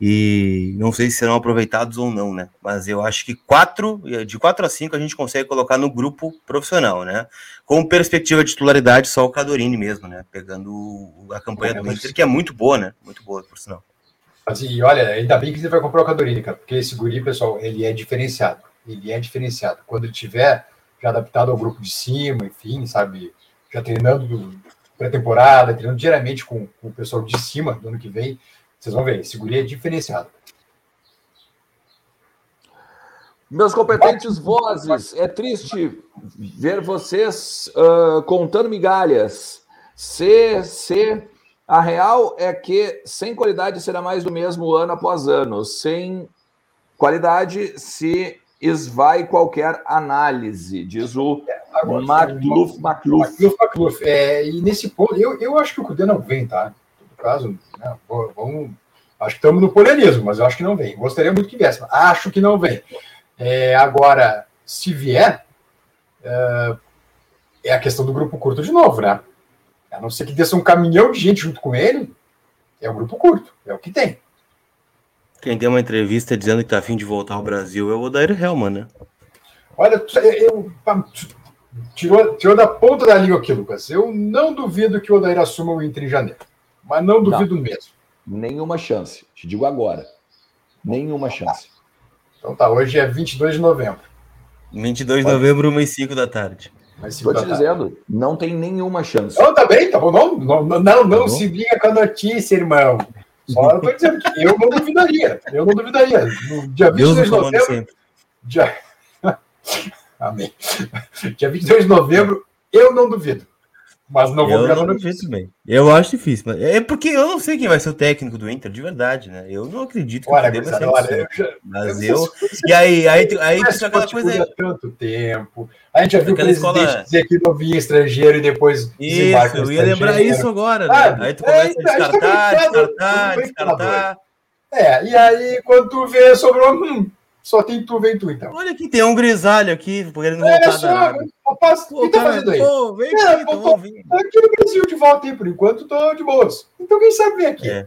e não sei se serão aproveitados ou não, né? Mas eu acho que quatro, de quatro a cinco a gente consegue colocar no grupo profissional, né? Com perspectiva de titularidade, só o Cadorini mesmo, né? Pegando a campanha do Inter, que é muito boa, né? Muito boa, por sinal. Mas, e olha, ainda bem que você vai comprar o Cadorini, cara, porque esse guri, pessoal, ele é diferenciado. Ele é diferenciado. Quando ele tiver já adaptado ao grupo de cima, enfim, sabe, já treinando pré-temporada, treinando diariamente com, com o pessoal de cima do ano que vem, vocês vão ver, esse guri é diferenciado. Meus competentes vozes, é triste ver vocês uh, contando migalhas. Se, se a real é que sem qualidade será mais do mesmo ano após ano. Sem qualidade se esvai qualquer análise, diz o é, Macluf Macluf. Macluf, É, e nesse ponto, eu, eu acho que o Cudê não vem, tá? caso, né, vamos, acho que estamos no polianismo, mas eu acho que não vem. Gostaria muito que viesse, mas acho que não vem. É, agora, se vier, é, é, a questão do grupo curto de novo, né? A não ser que desça um caminhão de gente junto com ele, é o grupo curto, é o que tem. Quem deu uma entrevista dizendo que tá afim de voltar ao Brasil é o Odair Helman, né? Olha, eu, tirou, tirou da ponta da língua aqui, Lucas. Eu não duvido que o Odair assuma o Inter em janeiro. Mas não duvido não, mesmo. Nenhuma chance. Te digo agora. Nenhuma chance. Então tá, hoje é 22 de novembro. 22 de novembro, 1 e 5 da tarde. Estou te dizendo, não tem nenhuma chance. Não, tá bem, tá bom. Não, não, não, não, tá se liga com a notícia, irmão. Só eu tô dizendo que eu não duvidaria. Eu não duvidaria. No dia 22 de novembro. Dia... Amém. Dia 22 de novembro, eu não duvido. Mas não vou eu não duvido bem. Eu acho difícil. Mas é porque eu não sei quem vai ser o técnico do Inter, de verdade, né? Eu não acredito que olha, deva ser olha, eu já, Mas eu. e aí, aí, aí, aí aquela coisa. Aí... tanto tempo. A gente já viu presidente escola... dizer que não vinha estrangeiro e depois. Isso, eu ia lembrar isso agora, né? Ah, aí tu começa é, a descartar, tá descartar, descartar. É, e aí quando tu vê, sobrou. Hum, só tem tu, vem tu, então. Olha aqui, tem um grisalho aqui, querendo voltar é, só, rapaz, o que tá fazendo aí? Pô, vem é, aqui, tô, tô, aqui no Brasil de volta aí, por enquanto tô de boas. Então quem sabe vem aqui. É.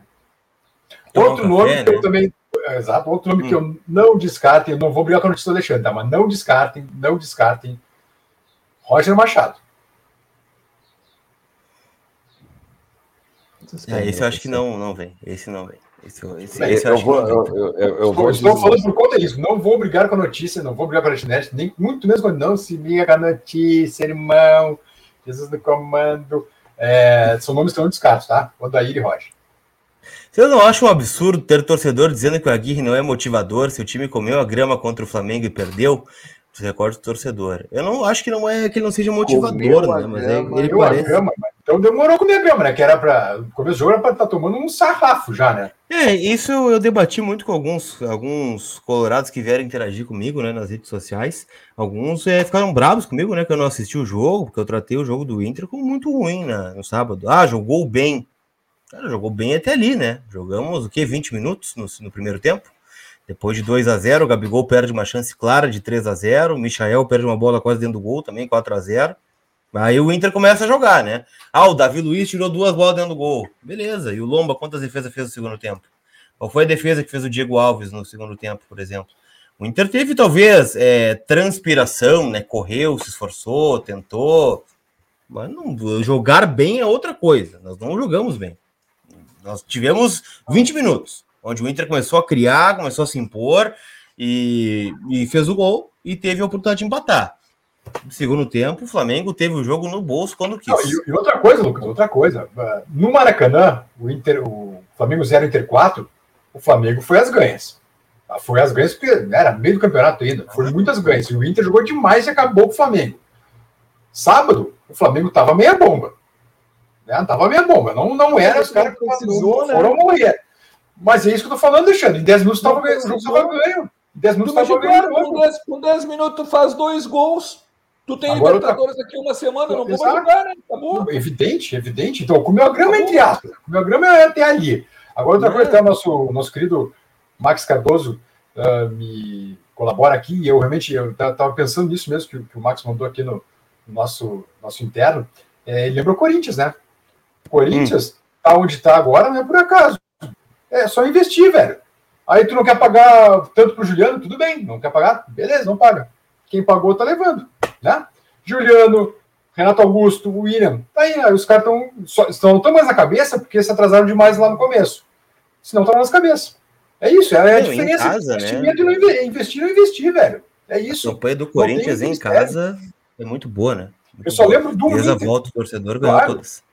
Outro nome café, que né? eu também... Exato, outro nome hum. que eu não descartem, eu não vou brigar com a notícia do Alexandre, tá? Mas não descartem, não descartem. Roger Machado. É, esse eu acho que não, não vem. Esse não vem. Esse eu, vou, eu, eu, eu, vou estou falando por conta disso. Não vou brigar com a notícia, não vou brigar com a internet, nem muito menos quando não se liga com a notícia, irmão. Jesus do comando. É, são nomes que eu não descarto, tá? Odair e Roger. Vocês não acham um absurdo ter torcedor dizendo que o Aguirre não é motivador se o time comeu a grama contra o Flamengo e perdeu? Recorde do torcedor. Eu não acho que não é que ele não seja motivador, né? Mas é, ele parece. Grama, então demorou com a grama, né? Que era para. Começo do jogo era para estar tá tomando um sarrafo já, né? É, isso eu debati muito com alguns, alguns colorados que vieram interagir comigo, né, nas redes sociais. Alguns é, ficaram bravos comigo, né, que eu não assisti o jogo, porque eu tratei o jogo do Inter como muito ruim né, no sábado. Ah, jogou bem. Cara, jogou bem até ali, né? Jogamos o quê? 20 minutos no, no primeiro tempo. Depois de 2 a 0 o Gabigol perde uma chance clara de 3 a 0 o Michael perde uma bola quase dentro do gol também, 4 a 0 Aí o Inter começa a jogar, né? Ah, o Davi Luiz tirou duas bolas dentro do gol. Beleza. E o Lomba, quantas defesas fez no segundo tempo? Qual foi a defesa que fez o Diego Alves no segundo tempo, por exemplo? O Inter teve, talvez, é, transpiração, né? Correu, se esforçou, tentou. Mas não, jogar bem é outra coisa. Nós não jogamos bem. Nós tivemos 20 minutos onde o Inter começou a criar, começou a se impor e, e fez o gol e teve a oportunidade de empatar. No segundo tempo, o Flamengo teve o jogo no bolso quando quis. Não, e, e, outra coisa, Lucas, outra coisa. No Maracanã, o, Inter, o Flamengo 0 Inter 4, o Flamengo foi às ganhas. Ah, foi às ganhas porque era meio do campeonato ainda. Foram muitas ganhas. E o Inter jogou demais e acabou com o Flamengo. Sábado, o Flamengo tava meia bomba. Né? Tava meia bomba. Não, não era os caras que precisou, né? foram morrer. Mas é isso que eu tô falando, Alexandre. Em 10 minutos tava, o jogo estava ganho. Em 10 minutos estava ganho. Com 10, com 10 minutos tu faz dois gols. Tu tem Agora Libertadores tá... daqui uma semana, não vou jogar, né? Acabou. Evidente, evidente. Então, comeu a grama entre aspas. Comeu a grama é até ali. Agora, outra é. coisa, até o nosso, nosso querido Max Cardoso uh, me colabora aqui, e eu realmente estava pensando nisso mesmo que, que, o Max mandou aqui no, no nosso, nosso interno. É, ele lembra o Corinthians, né? O Corinthians hum. tá onde está agora, não é por acaso. É só investir, velho. Aí tu não quer pagar tanto pro Juliano, tudo bem, não quer pagar? Beleza, não paga. Quem pagou tá levando, né? Juliano, Renato Augusto, William, tá aí, né? os caras estão estão tão mais na cabeça porque se atrasaram demais lá no começo. Senão estão nas cabeças. É isso, é a diferença casa, investimento né? e não investir não investir, velho. É isso. A campanha do Corinthians em casa é muito boa, né? Muito eu só boa. lembro do Inter. volta o torcedor ganhou claro. todas.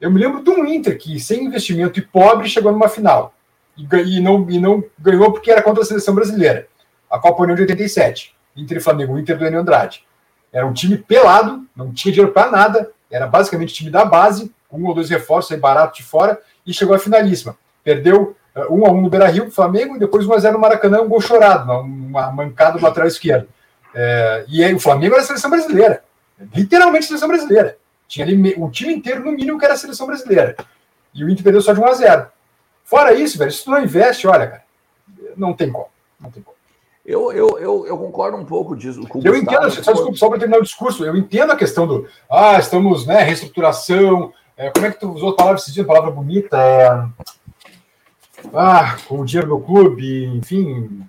Eu me lembro de um Inter que, sem investimento e pobre, chegou numa final e, e, não, e não ganhou porque era contra a seleção brasileira. A Copa União de 87, Inter e Flamengo, Inter do Enio Andrade. Era um time pelado, não tinha dinheiro para nada, era basicamente time da base, um ou dois reforços aí barato de fora, e chegou à finalíssima. Perdeu uh, um a um no Beira Rio, Flamengo, e depois 1 a 0 no Maracanã, um gol chorado, uma mancada do lateral esquerdo. É, e aí o Flamengo era a seleção brasileira, literalmente seleção brasileira. Tinha ali o time inteiro, no mínimo, que era a seleção brasileira. E o Inter perdeu só de 1 a 0 Fora isso, velho, se tu não investe, olha, cara, não tem como. Não tem como. Eu, eu, eu, eu concordo um pouco disso. Com eu Gustavo, entendo, só, desculpa, só para terminar o discurso, eu entendo a questão do ah, estamos, né, reestruturação. É, como é que tu usou a palavra esse dia, palavra bonita? É, ah, com o dinheiro do clube, enfim.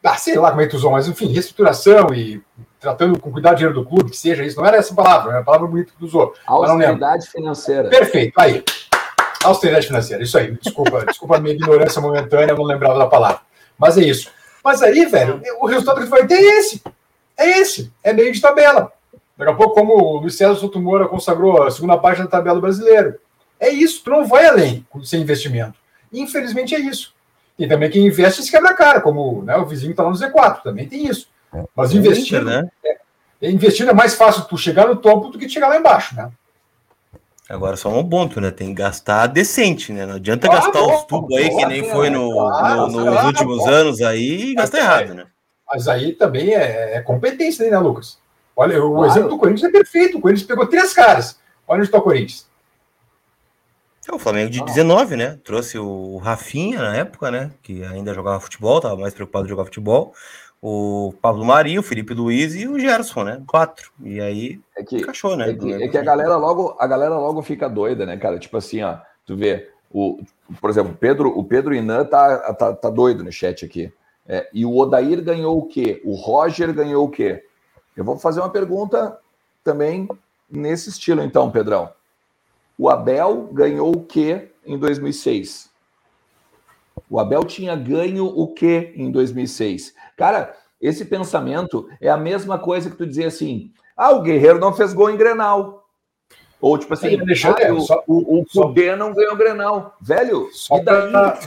Ah, sei lá como é que tu usou, mas enfim, reestruturação e tratando com cuidado do dinheiro do clube, que seja isso, não era essa palavra, era a palavra bonita que usou. Austeridade financeira. Perfeito, aí. Austeridade financeira, isso aí. Desculpa, desculpa a minha ignorância momentânea, eu não lembrava da palavra. Mas é isso. Mas aí, velho, o resultado que vai ter é esse. É esse. É meio de tabela. Daqui a pouco, como o Luiz César Souto Moura consagrou a segunda página da tabela brasileiro. É isso, tu não vai além sem investimento. Infelizmente é isso. E também quem investe se quebra a cara, como né, o vizinho está lá no Z4, também tem isso. Mas é investir, né? é, investir é mais fácil tu chegar no topo do que chegar lá embaixo, né? Agora só um ponto, né? Tem que gastar decente, né? Não adianta ah, gastar os tubos aí, que nem foi no, claro, no, nos últimos anos aí, e gastar errado, né? Mas aí também é, é competência, né, Lucas? Olha, o claro. exemplo do Corinthians é perfeito. O Corinthians pegou três caras. Olha onde está o Corinthians. É o Flamengo de 19, né? Trouxe o Rafinha na época, né? Que ainda jogava futebol, estava mais preocupado em jogar futebol. O Pablo Marinho, o Felipe Luiz e o Gerson, né? Quatro. E aí é que, encaixou, né? É que, é que, a galera logo, a galera logo fica doida, né, cara? Tipo assim, ó, tu vê, o, por exemplo, Pedro, o Pedro Inan tá, tá, tá doido no chat aqui. É, e o Odair ganhou o quê? O Roger ganhou o quê? Eu vou fazer uma pergunta também nesse estilo, então, Pedrão. O Abel ganhou o que em 2006? O Abel tinha ganho o que em 2006? Cara, esse pensamento é a mesma coisa que tu dizer assim: ah, o Guerreiro não fez gol em Grenal. Ou tipo assim, ah, o, só, o, o Cudê não ganhou Grenal. Velho, só para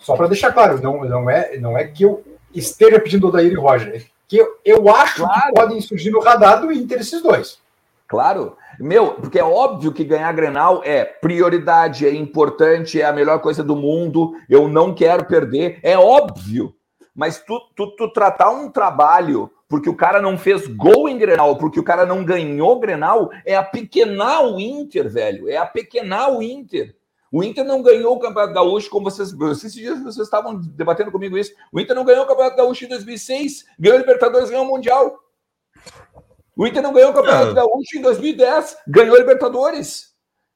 só para deixar claro, não, não, é, não é que eu esteja pedindo o Daír e Roger, é que eu, eu acho claro. que podem surgir no radar do Inter esses dois. Claro. Meu, porque é óbvio que ganhar Grenal é prioridade, é importante, é a melhor coisa do mundo, eu não quero perder, é óbvio. Mas tu, tu, tu tratar um trabalho porque o cara não fez gol em Grenal, porque o cara não ganhou Grenal, é a pequenar o Inter, velho. É a pequenar o Inter. O Inter não ganhou o Campeonato Gaúcho, como vocês. Esses dias vocês estavam debatendo comigo isso. O Inter não ganhou o Campeonato Gaúcho em 2006, ganhou o Libertadores, ganhou o Mundial. O Inter não ganhou o Campeonato não. Gaúcho em 2010, ganhou a Libertadores.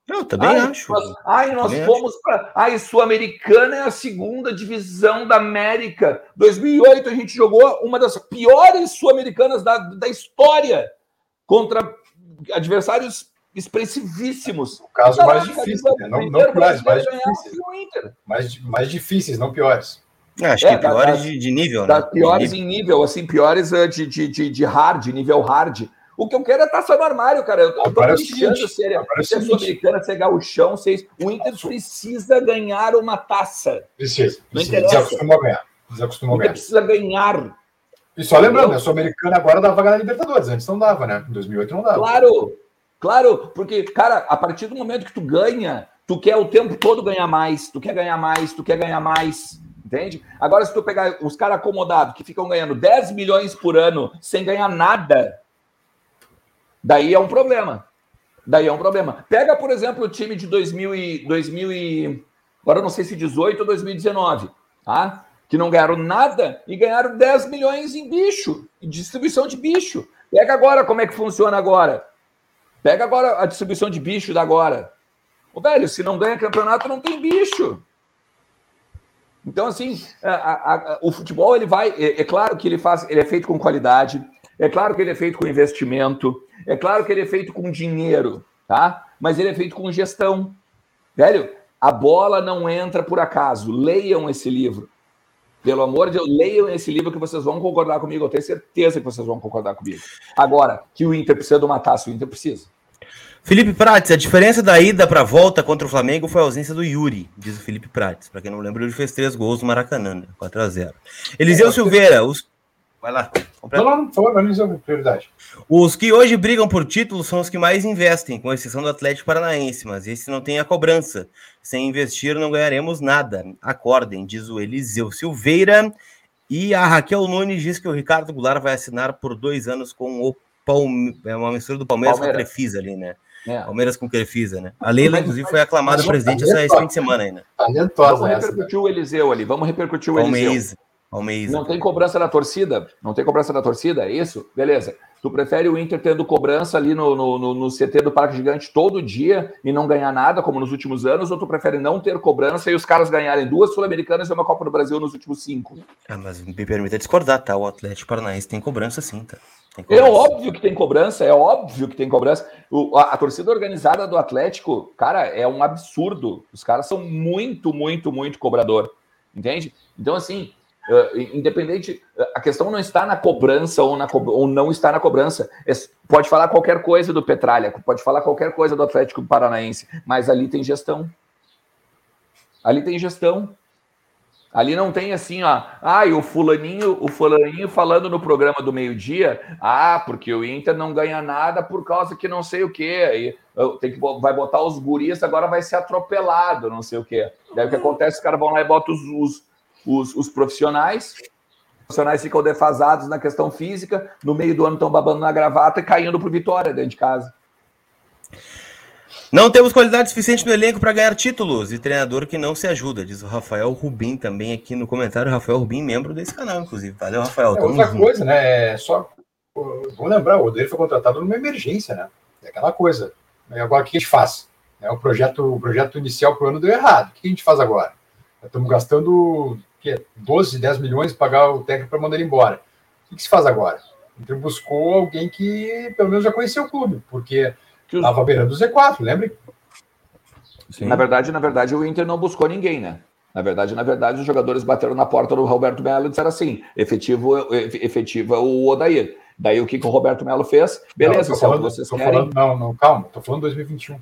Eu também ai, acho. Nós, ai, nós também fomos para. Ai, Sul-Americana é a segunda divisão da América. 2008 a gente jogou uma das piores Sul-Americanas da, da história contra adversários expressivíssimos. O caso mais difícil, né? não, não piores, mais difíceis. Mais, mais difíceis, não piores. É, acho é, que piores de, de, nível, né? Piores nível. em nível, assim, piores eh, de, de, de, de hard, nível hard. O que eu quero é taça no armário, cara. Eu tô iniciando é se a Sul-Americana, ser gauchão, ser... o Inter precisa ganhar uma taça. Precisa. Não interessa. Desacostumou a ganhar. Desacostumou ganhar. precisa ganhar. E só lembrando, a Sul-Americana agora dá vaga na Libertadores. Antes não dava, né? Em 2008 não dava. Claro, claro. Porque, cara, a partir do momento que tu ganha, tu quer o tempo todo ganhar mais. Tu quer ganhar mais, tu quer ganhar mais. Entende? Agora, se tu pegar os caras acomodados que ficam ganhando 10 milhões por ano sem ganhar nada, daí é um problema. Daí é um problema. Pega, por exemplo, o time de 2000 e, 2000 e agora não sei se 18 ou 2019, tá? Que não ganharam nada e ganharam 10 milhões em bicho, em distribuição de bicho. Pega agora como é que funciona agora. Pega agora a distribuição de bicho da agora. Ô, velho, se não ganha campeonato, não tem bicho. Então, assim, a, a, a, o futebol ele vai. É, é, claro que ele faz, ele é feito com qualidade, é claro que ele é feito com investimento, é claro que ele é feito com dinheiro, tá? Mas ele é feito com gestão. Velho, a bola não entra por acaso. Leiam esse livro. Pelo amor de Deus, leiam esse livro que vocês vão concordar comigo. Eu tenho certeza que vocês vão concordar comigo. Agora, que o Inter precisa de uma taça, o Inter precisa. Felipe Prates, a diferença da ida para a volta contra o Flamengo foi a ausência do Yuri, diz o Felipe Prates. Para quem não lembra, ele fez três gols no Maracanã, 4 né? a 0 Eliseu é, Silveira, os. Vai lá. Completa. Não, não, por favor, prioridade. Os que hoje brigam por título são os que mais investem, com exceção do Atlético Paranaense, mas esse não tem a cobrança. Sem investir, não ganharemos nada. Acordem, diz o Eliseu Silveira. E a Raquel Nunes diz que o Ricardo Goulart vai assinar por dois anos com o Palmeiras. É uma mistura do Palmeiras, Palmeiras. com a Crefisa ali, né? É. Palmeiras com Crefisa, né? A Leila, inclusive, foi aclamada presidente essa, esse fim de semana ainda. Talentosa Vamos repercutir o Eliseu ali, vamos repercutir o Eliseu. Não tem cobrança da torcida? Não tem cobrança da torcida? É isso? Beleza. Tu prefere o Inter tendo cobrança ali no, no, no, CT do Parque Gigante todo dia e não ganhar nada, como nos últimos anos, ou tu prefere não ter cobrança e os caras ganharem duas Sul-Americanas e uma Copa do Brasil nos últimos cinco? Ah, mas me permita discordar, tá? O Atlético Paranaense tem cobrança sim, tá? É óbvio que tem cobrança, é óbvio que tem cobrança. O, a, a, torcida organizada do Atlético, cara, é um absurdo. Os caras são muito, muito, muito cobrador. Entende? Então, assim, uh, independente, a questão não está na cobrança ou, na co ou não está na cobrança. É, pode falar qualquer coisa do Petralha, pode falar qualquer coisa do Atlético Paranaense, mas ali tem gestão. Ali tem gestão. Ali não tem assim, ó, ah, e o fulaninho, o fulaninho falando no programa do meio-dia, ah, porque o Inter não ganha nada por causa que não sei o quê, aí tem que vai botar os guris, agora vai ser atropelado, não sei o quê. Daí o que acontece, os caras vão lá e botam os, os, os, os profissionais, os profissionais ficam defasados na questão física, no meio do ano estão babando na gravata e caindo pro Vitória dentro de casa. Não temos qualidade suficiente no elenco para ganhar títulos e treinador que não se ajuda, diz o Rafael Rubim também aqui no comentário. Rafael Rubim, membro desse canal, inclusive. Valeu, Rafael. É, outra junto. coisa, né? É só. Vamos lembrar, o Odeiro foi contratado numa emergência, né? É aquela coisa. Agora, o que a gente faz? É, o, projeto, o projeto inicial para o ano deu errado. O que a gente faz agora? Estamos gastando que, 12, 10 milhões pagar o técnico para mandar ele embora. O que se faz agora? Então buscou alguém que pelo menos já conhecia o clube, porque que Estava beirando o Z4, lembra? Sim. Na verdade, na verdade, o Inter não buscou ninguém, né? Na verdade, na verdade, os jogadores bateram na porta do Roberto Melo e disseram assim: efetivo, efetivo é o Odair. Daí o que, que o Roberto Melo fez? Beleza, não, falando, vocês querem. Falando, não, não, calma, tô falando 2021.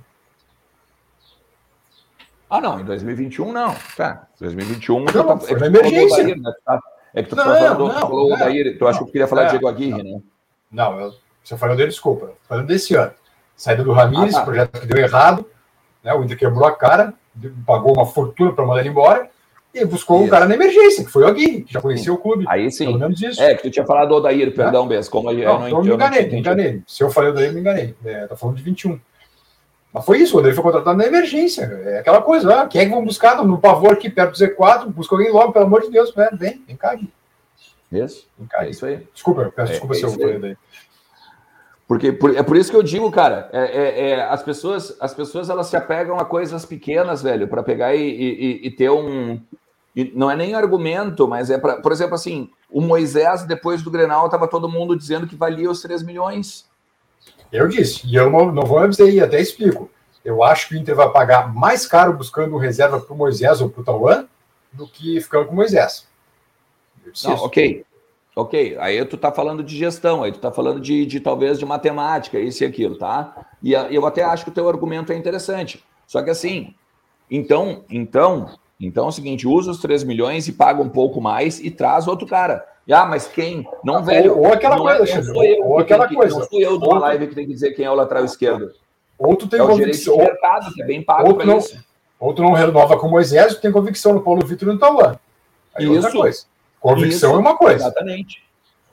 Ah, não, em 2021 não. Tá, 2021 não, tá, foi é na emergência. Odair, né? Tá, é que tu não, falando, não, falou não, Odair, tu acha que tu queria falar é, Diego Aguirre, né? Não, eu, você falou dele, desculpa. Falando desse ano. Saída do Ramires, ah, tá. projeto que deu errado, né? O Inter quebrou a cara, pagou uma fortuna para mandar ele embora e buscou isso. um cara na emergência, que foi o Aguirre, que já conhecia sim. o clube. Aí sim. Pelo menos isso. É, que tu tinha falado do Odair, perdão, Bess, como eu não, então eu me enganei, me enganei. Se eu falei Odair, me enganei. É, tá falando de 21. Mas foi isso, o foi contratado na emergência. É aquela coisa, ah, quem é que vão buscar no pavor aqui perto do Z4? Busca alguém logo, pelo amor de Deus, velho. Vem, vem cá aqui. Isso. Vem cá, é isso aí. Desculpa, eu peço é, desculpa é se eu falei daí. Porque por, é por isso que eu digo, cara, é, é, é, as pessoas as pessoas elas se apegam a coisas pequenas, velho, para pegar e, e, e, ter um. E não é nem argumento, mas é para. Por exemplo, assim, o Moisés, depois do Grenal, tava todo mundo dizendo que valia os 3 milhões. Eu disse, e eu não, não vou dizer aí, até explico. Eu acho que o Inter vai pagar mais caro buscando reserva para o Moisés ou para o Tauan do que ficando com o Moisés. Não, ok. Ok, aí tu tá falando de gestão, aí tu tá falando de, de talvez de matemática, isso e aquilo, tá? E eu até acho que o teu argumento é interessante. Só que assim, então, então, então é o seguinte, usa os 3 milhões e paga um pouco mais e traz outro cara. Ah, mas quem? Não, velho. Ou, ou aquela não é coisa, é, não eu, ou aquela que, coisa. Não sou eu do live que tem que dizer quem é o lateral esquerdo. Ou tu tem é convicção. O mercado, que é bem pago para isso. Ou tu não renova com o Moisés, tu tem convicção no Paulo Vitor e no Tauan. Aí isso. outra coisa. Convicção Isso, é uma coisa. Exatamente.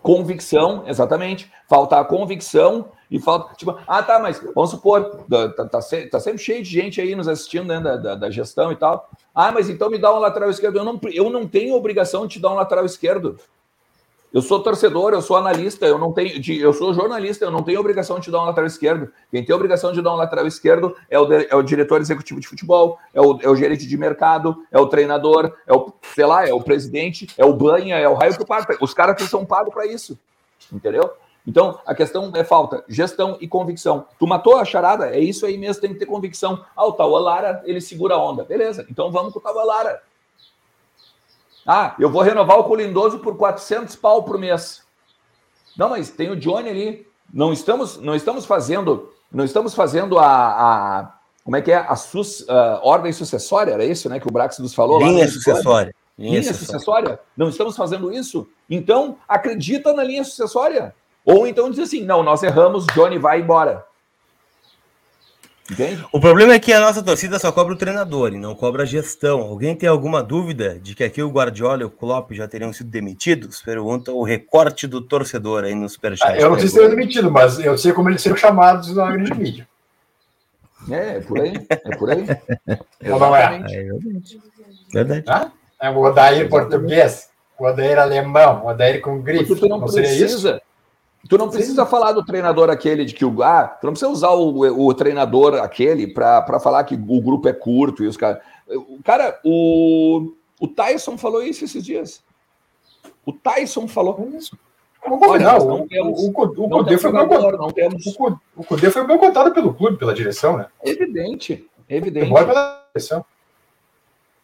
Convicção, exatamente. Falta a convicção e falta. Tipo, ah, tá, mas vamos supor, tá, tá, tá, tá sempre cheio de gente aí nos assistindo né, da, da, da, gestão e tal. Ah, mas então me dá um lateral esquerdo. Eu não, eu não tenho obrigação de te dar um lateral esquerdo. Eu sou torcedor, eu sou analista, eu não tenho, eu sou jornalista, eu não tenho obrigação de dar um lateral esquerdo. Quem tem obrigação de dar um lateral esquerdo é o, é o diretor executivo de futebol, é o, é o gerente de mercado, é o treinador, é o, sei lá, é o presidente, é o banha, é o raio que parta. Os caras que são pagos para isso, entendeu? Então, a questão é falta gestão e convicção. Tu matou a charada? É isso aí mesmo, tem que ter convicção. Ah, o Tauan Lara, ele segura a onda. Beleza, então vamos com o Tauan Lara. Ah, eu vou renovar o Colindoso por 400 pau por mês. Não, mas tem o Johnny ali. Não estamos, não estamos fazendo, não estamos fazendo a, a como é que é a sus, uh, ordem sucessória, era isso, né, que o Brax nos falou? Linha sucessória. Linha, linha sucessória. sucessória. Não estamos fazendo isso? Então, acredita na linha sucessória. Ou então diz assim, não, nós erramos, Johnny vai embora. Entende? O problema é que a nossa torcida só cobra o treinador e não cobra a gestão. Alguém tem alguma dúvida de que aqui o Guardiola e o Klopp já teriam sido demitidos? Pergunta o recorte do torcedor aí no Superchat. Ah, eu não sei se seriam demitidos, mas eu sei como eles seriam chamados na grande mídia. É, é por aí. É por aí. Ou não é? É verdade. verdade. Ah? É o Odair português, o Odair alemão, o Odair com grife. Porque tu não, não precisa. Tu não precisa Sim. falar do treinador aquele de que o. Ah, tu não precisa usar o, o treinador aquele para falar que o grupo é curto e os caras. O cara, o, o Tyson falou isso esses dias. O Tyson falou isso. Olha, não, o, temos, o, o, Cudê foi boicotado. Não temos... O Cudê foi boicotado pelo clube, pela direção, né? Evidente, evidente. pela direção.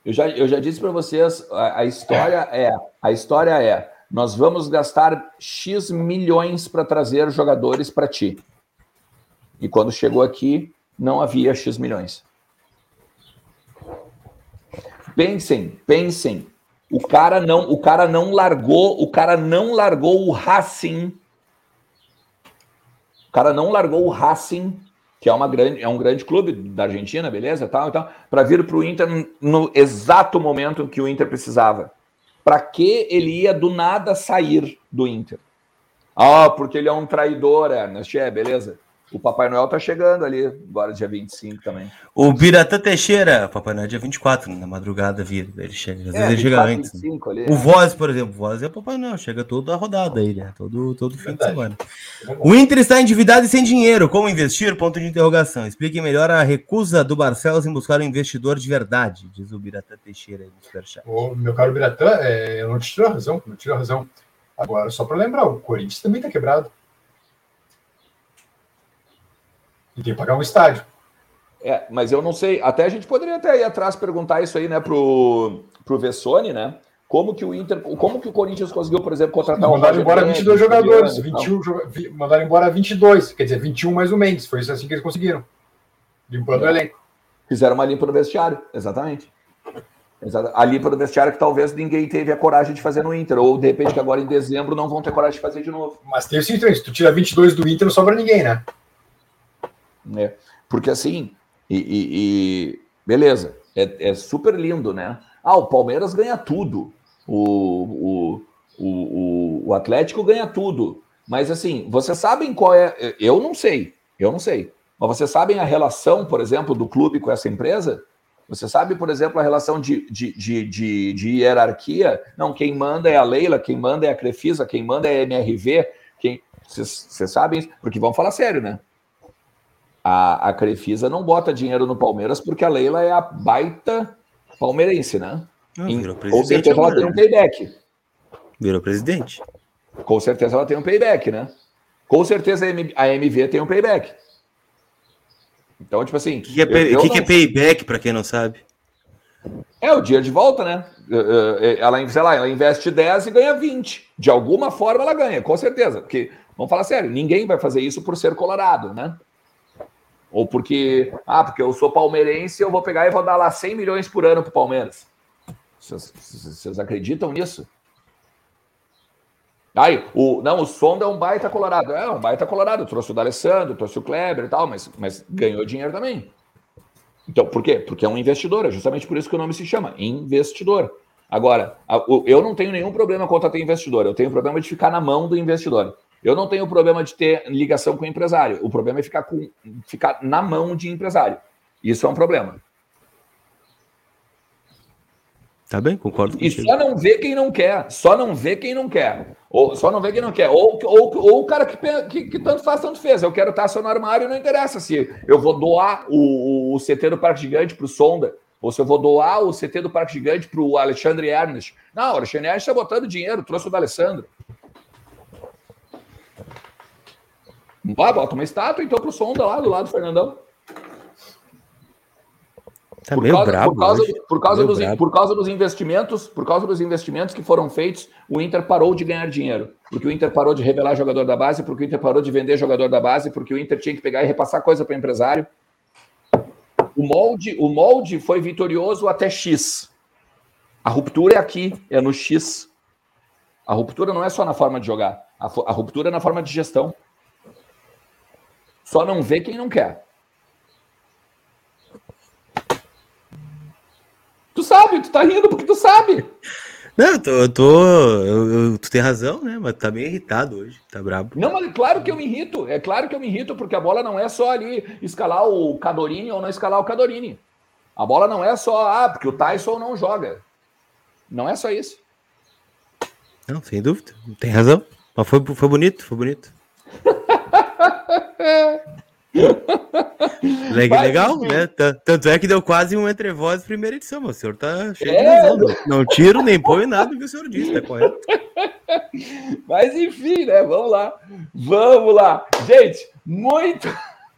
Eu já, eu já disse para vocês, a, a história é, a história é nós vamos gastar X milhões para trazer jogadores para ti. E quando chegou aqui, não havia X milhões. Pensem, pensem. O cara não, o cara não largou, o cara não largou o Racing. O cara não largou o Racing, que é uma grande, é um grande clube da Argentina, beleza, tal, tal, para vir para o Inter no exato momento que o Inter precisava. Para que ele ia do nada sair do Inter? Ah, porque ele é um traidor, Ernest. É, beleza. O Papai Noel tá chegando ali, agora dia 25 também. O Biratã Teixeira, Papai Noel é dia 24, na madrugada vira, ele chega, às é, vezes ele chega antes. 25, ali, o é. Voz, por exemplo, o Voz é Papai Noel, chega toda a rodada aí, né? Todo, todo fim de semana. O Inter está endividado e sem dinheiro, como investir? Ponto de interrogação. Explique melhor a recusa do Barcelos em buscar um investidor de verdade, diz o Biratã Teixeira aí no Superchat. Ô, meu caro Biratã, é, eu não te tiro a razão, não te tiro a razão. Agora, só para lembrar, o Corinthians também está quebrado. E tem que pagar um estádio. É, mas eu não sei. Até a gente poderia até ir atrás perguntar isso aí, né, pro, pro Vessone, né? Como que o Inter, como que o Corinthians conseguiu, por exemplo, contratar mandaram o embora 22 jogadores, 21, mandaram embora 22, quer dizer, 21 mais o Mendes, foi isso assim que eles conseguiram. Limpando é. o elenco. Fizeram uma limpa no vestiário, exatamente. A limpa do vestiário que talvez ninguém teve a coragem de fazer no Inter, ou de repente que agora em dezembro não vão ter coragem de fazer de novo. Mas tem o seguinte, se tu tira 22 do Inter não sobra ninguém, né? Né? Porque assim, e, e, e beleza, é, é, super lindo, né? Ah, o Palmeiras ganha tudo, o, o, o, o Atlético ganha tudo, mas assim, vocês sabem qual é? Eu não sei, eu não sei, mas vocês sabem a relação, por exemplo, do clube com essa empresa? Você sabe, por exemplo, a relação de, de, de, de, de hierarquia? Não, quem manda é a Leila, quem manda é a Crefisa, quem manda é a MRV. Vocês sabem, porque vamos falar sério, né? A, a Crefisa não bota dinheiro no Palmeiras porque a Leila é a baita palmeirense, né? Não, em, com certeza ela tem um payback. Virou presidente. Com certeza ela tem um payback, né? Com certeza a MV tem um payback. Então, tipo assim. O que, que, é, eu, que, que é payback, para quem não sabe? É o dia de volta, né? Ela, sei lá, ela investe 10 e ganha 20. De alguma forma ela ganha, com certeza. Porque, vamos falar sério, ninguém vai fazer isso por ser colorado, né? Ou porque, ah, porque eu sou palmeirense, eu vou pegar e vou dar lá 100 milhões por ano para o Palmeiras. Vocês acreditam nisso? Aí, o, não, o Sonda é um baita colorado. É, um baita colorado. trouxe o D'Alessandro, trouxe o Kleber e tal, mas, mas ganhou dinheiro também. Então, por quê? Porque é um investidor. É justamente por isso que o nome se chama investidor. Agora, eu não tenho nenhum problema contra ter investidor. Eu tenho problema de ficar na mão do investidor. Eu não tenho problema de ter ligação com o empresário. O problema é ficar, com, ficar na mão de empresário. Isso é um problema. Tá bem, concordo. E só não vê quem não quer. Só não vê quem não quer. Ou só não vê quem não quer. Ou, ou, ou o cara que, que, que tanto faz, tanto fez. Eu quero estar só no armário, não interessa se eu vou doar o, o CT do Parque Gigante para o Sonda, ou se eu vou doar o CT do Parque Gigante para o Alexandre Ernest. Não, o Alexandre Ernest está botando dinheiro, trouxe o do Alessandro. Ah, bota uma estátua então pro Sonda lá do lado do Fernandão. Tá por, causa, bravo, por, causa, por, causa dos, por causa dos investimentos, por causa dos investimentos que foram feitos, o Inter parou de ganhar dinheiro. Porque o Inter parou de revelar jogador da base, porque o Inter parou de vender jogador da base, porque o Inter tinha que pegar e repassar coisa para o empresário. O molde, o molde foi vitorioso até X. A ruptura é aqui, é no X. A ruptura não é só na forma de jogar, a, a ruptura é na forma de gestão. Só não vê quem não quer. Tu sabe, tu tá rindo porque tu sabe. Não, eu tô. Eu tô eu, eu, tu tem razão, né? Mas tá meio irritado hoje, tá brabo. Não, mas é claro que eu me irrito. É claro que eu me irrito, porque a bola não é só ali escalar o Cadorini ou não escalar o Cadorini. A bola não é só, ah, porque o Tyson não joga. Não é só isso. Não, sem dúvida. Tem razão. Mas foi, foi bonito, foi bonito. Legal, legal né? Tanto é que deu quase um entre vozes primeira edição, mas o senhor tá cheio é. de razão. Não tiro nem põe nada do que o senhor disse, tá correto? Mas enfim, né? Vamos lá. Vamos lá. Gente, muito.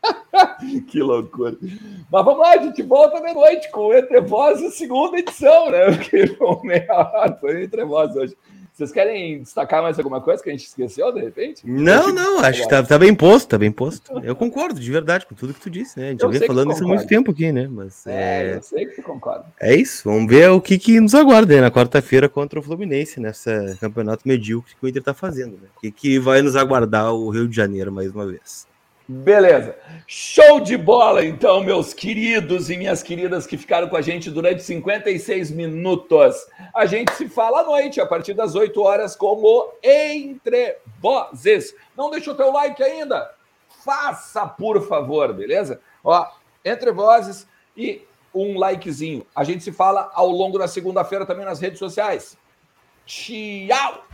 que loucura. Mas vamos lá, a gente volta de noite com o Entre segunda edição, né? Porque foi meia foi Entre Vozes hoje. Vocês querem destacar mais alguma coisa que a gente esqueceu, de repente? Não, não, acho que tá, tá, bem posto, tá bem posto. Eu concordo, de verdade, com tudo que tu disse, né? A gente já vem falando isso há muito tempo aqui, né? Mas, é, é, eu sei que tu concorda. É isso, vamos ver o que, que nos aguarda aí na quarta-feira contra o Fluminense, nessa campeonato medíocre que o Inter tá fazendo, né? O que, que vai nos aguardar o Rio de Janeiro mais uma vez. Beleza. Show de bola, então, meus queridos e minhas queridas que ficaram com a gente durante 56 minutos. A gente se fala à noite, a partir das 8 horas, como Entre Vozes. Não deixa o teu like ainda? Faça, por favor, beleza? Ó, Entre Vozes e um likezinho. A gente se fala ao longo da segunda-feira também nas redes sociais. Tchau!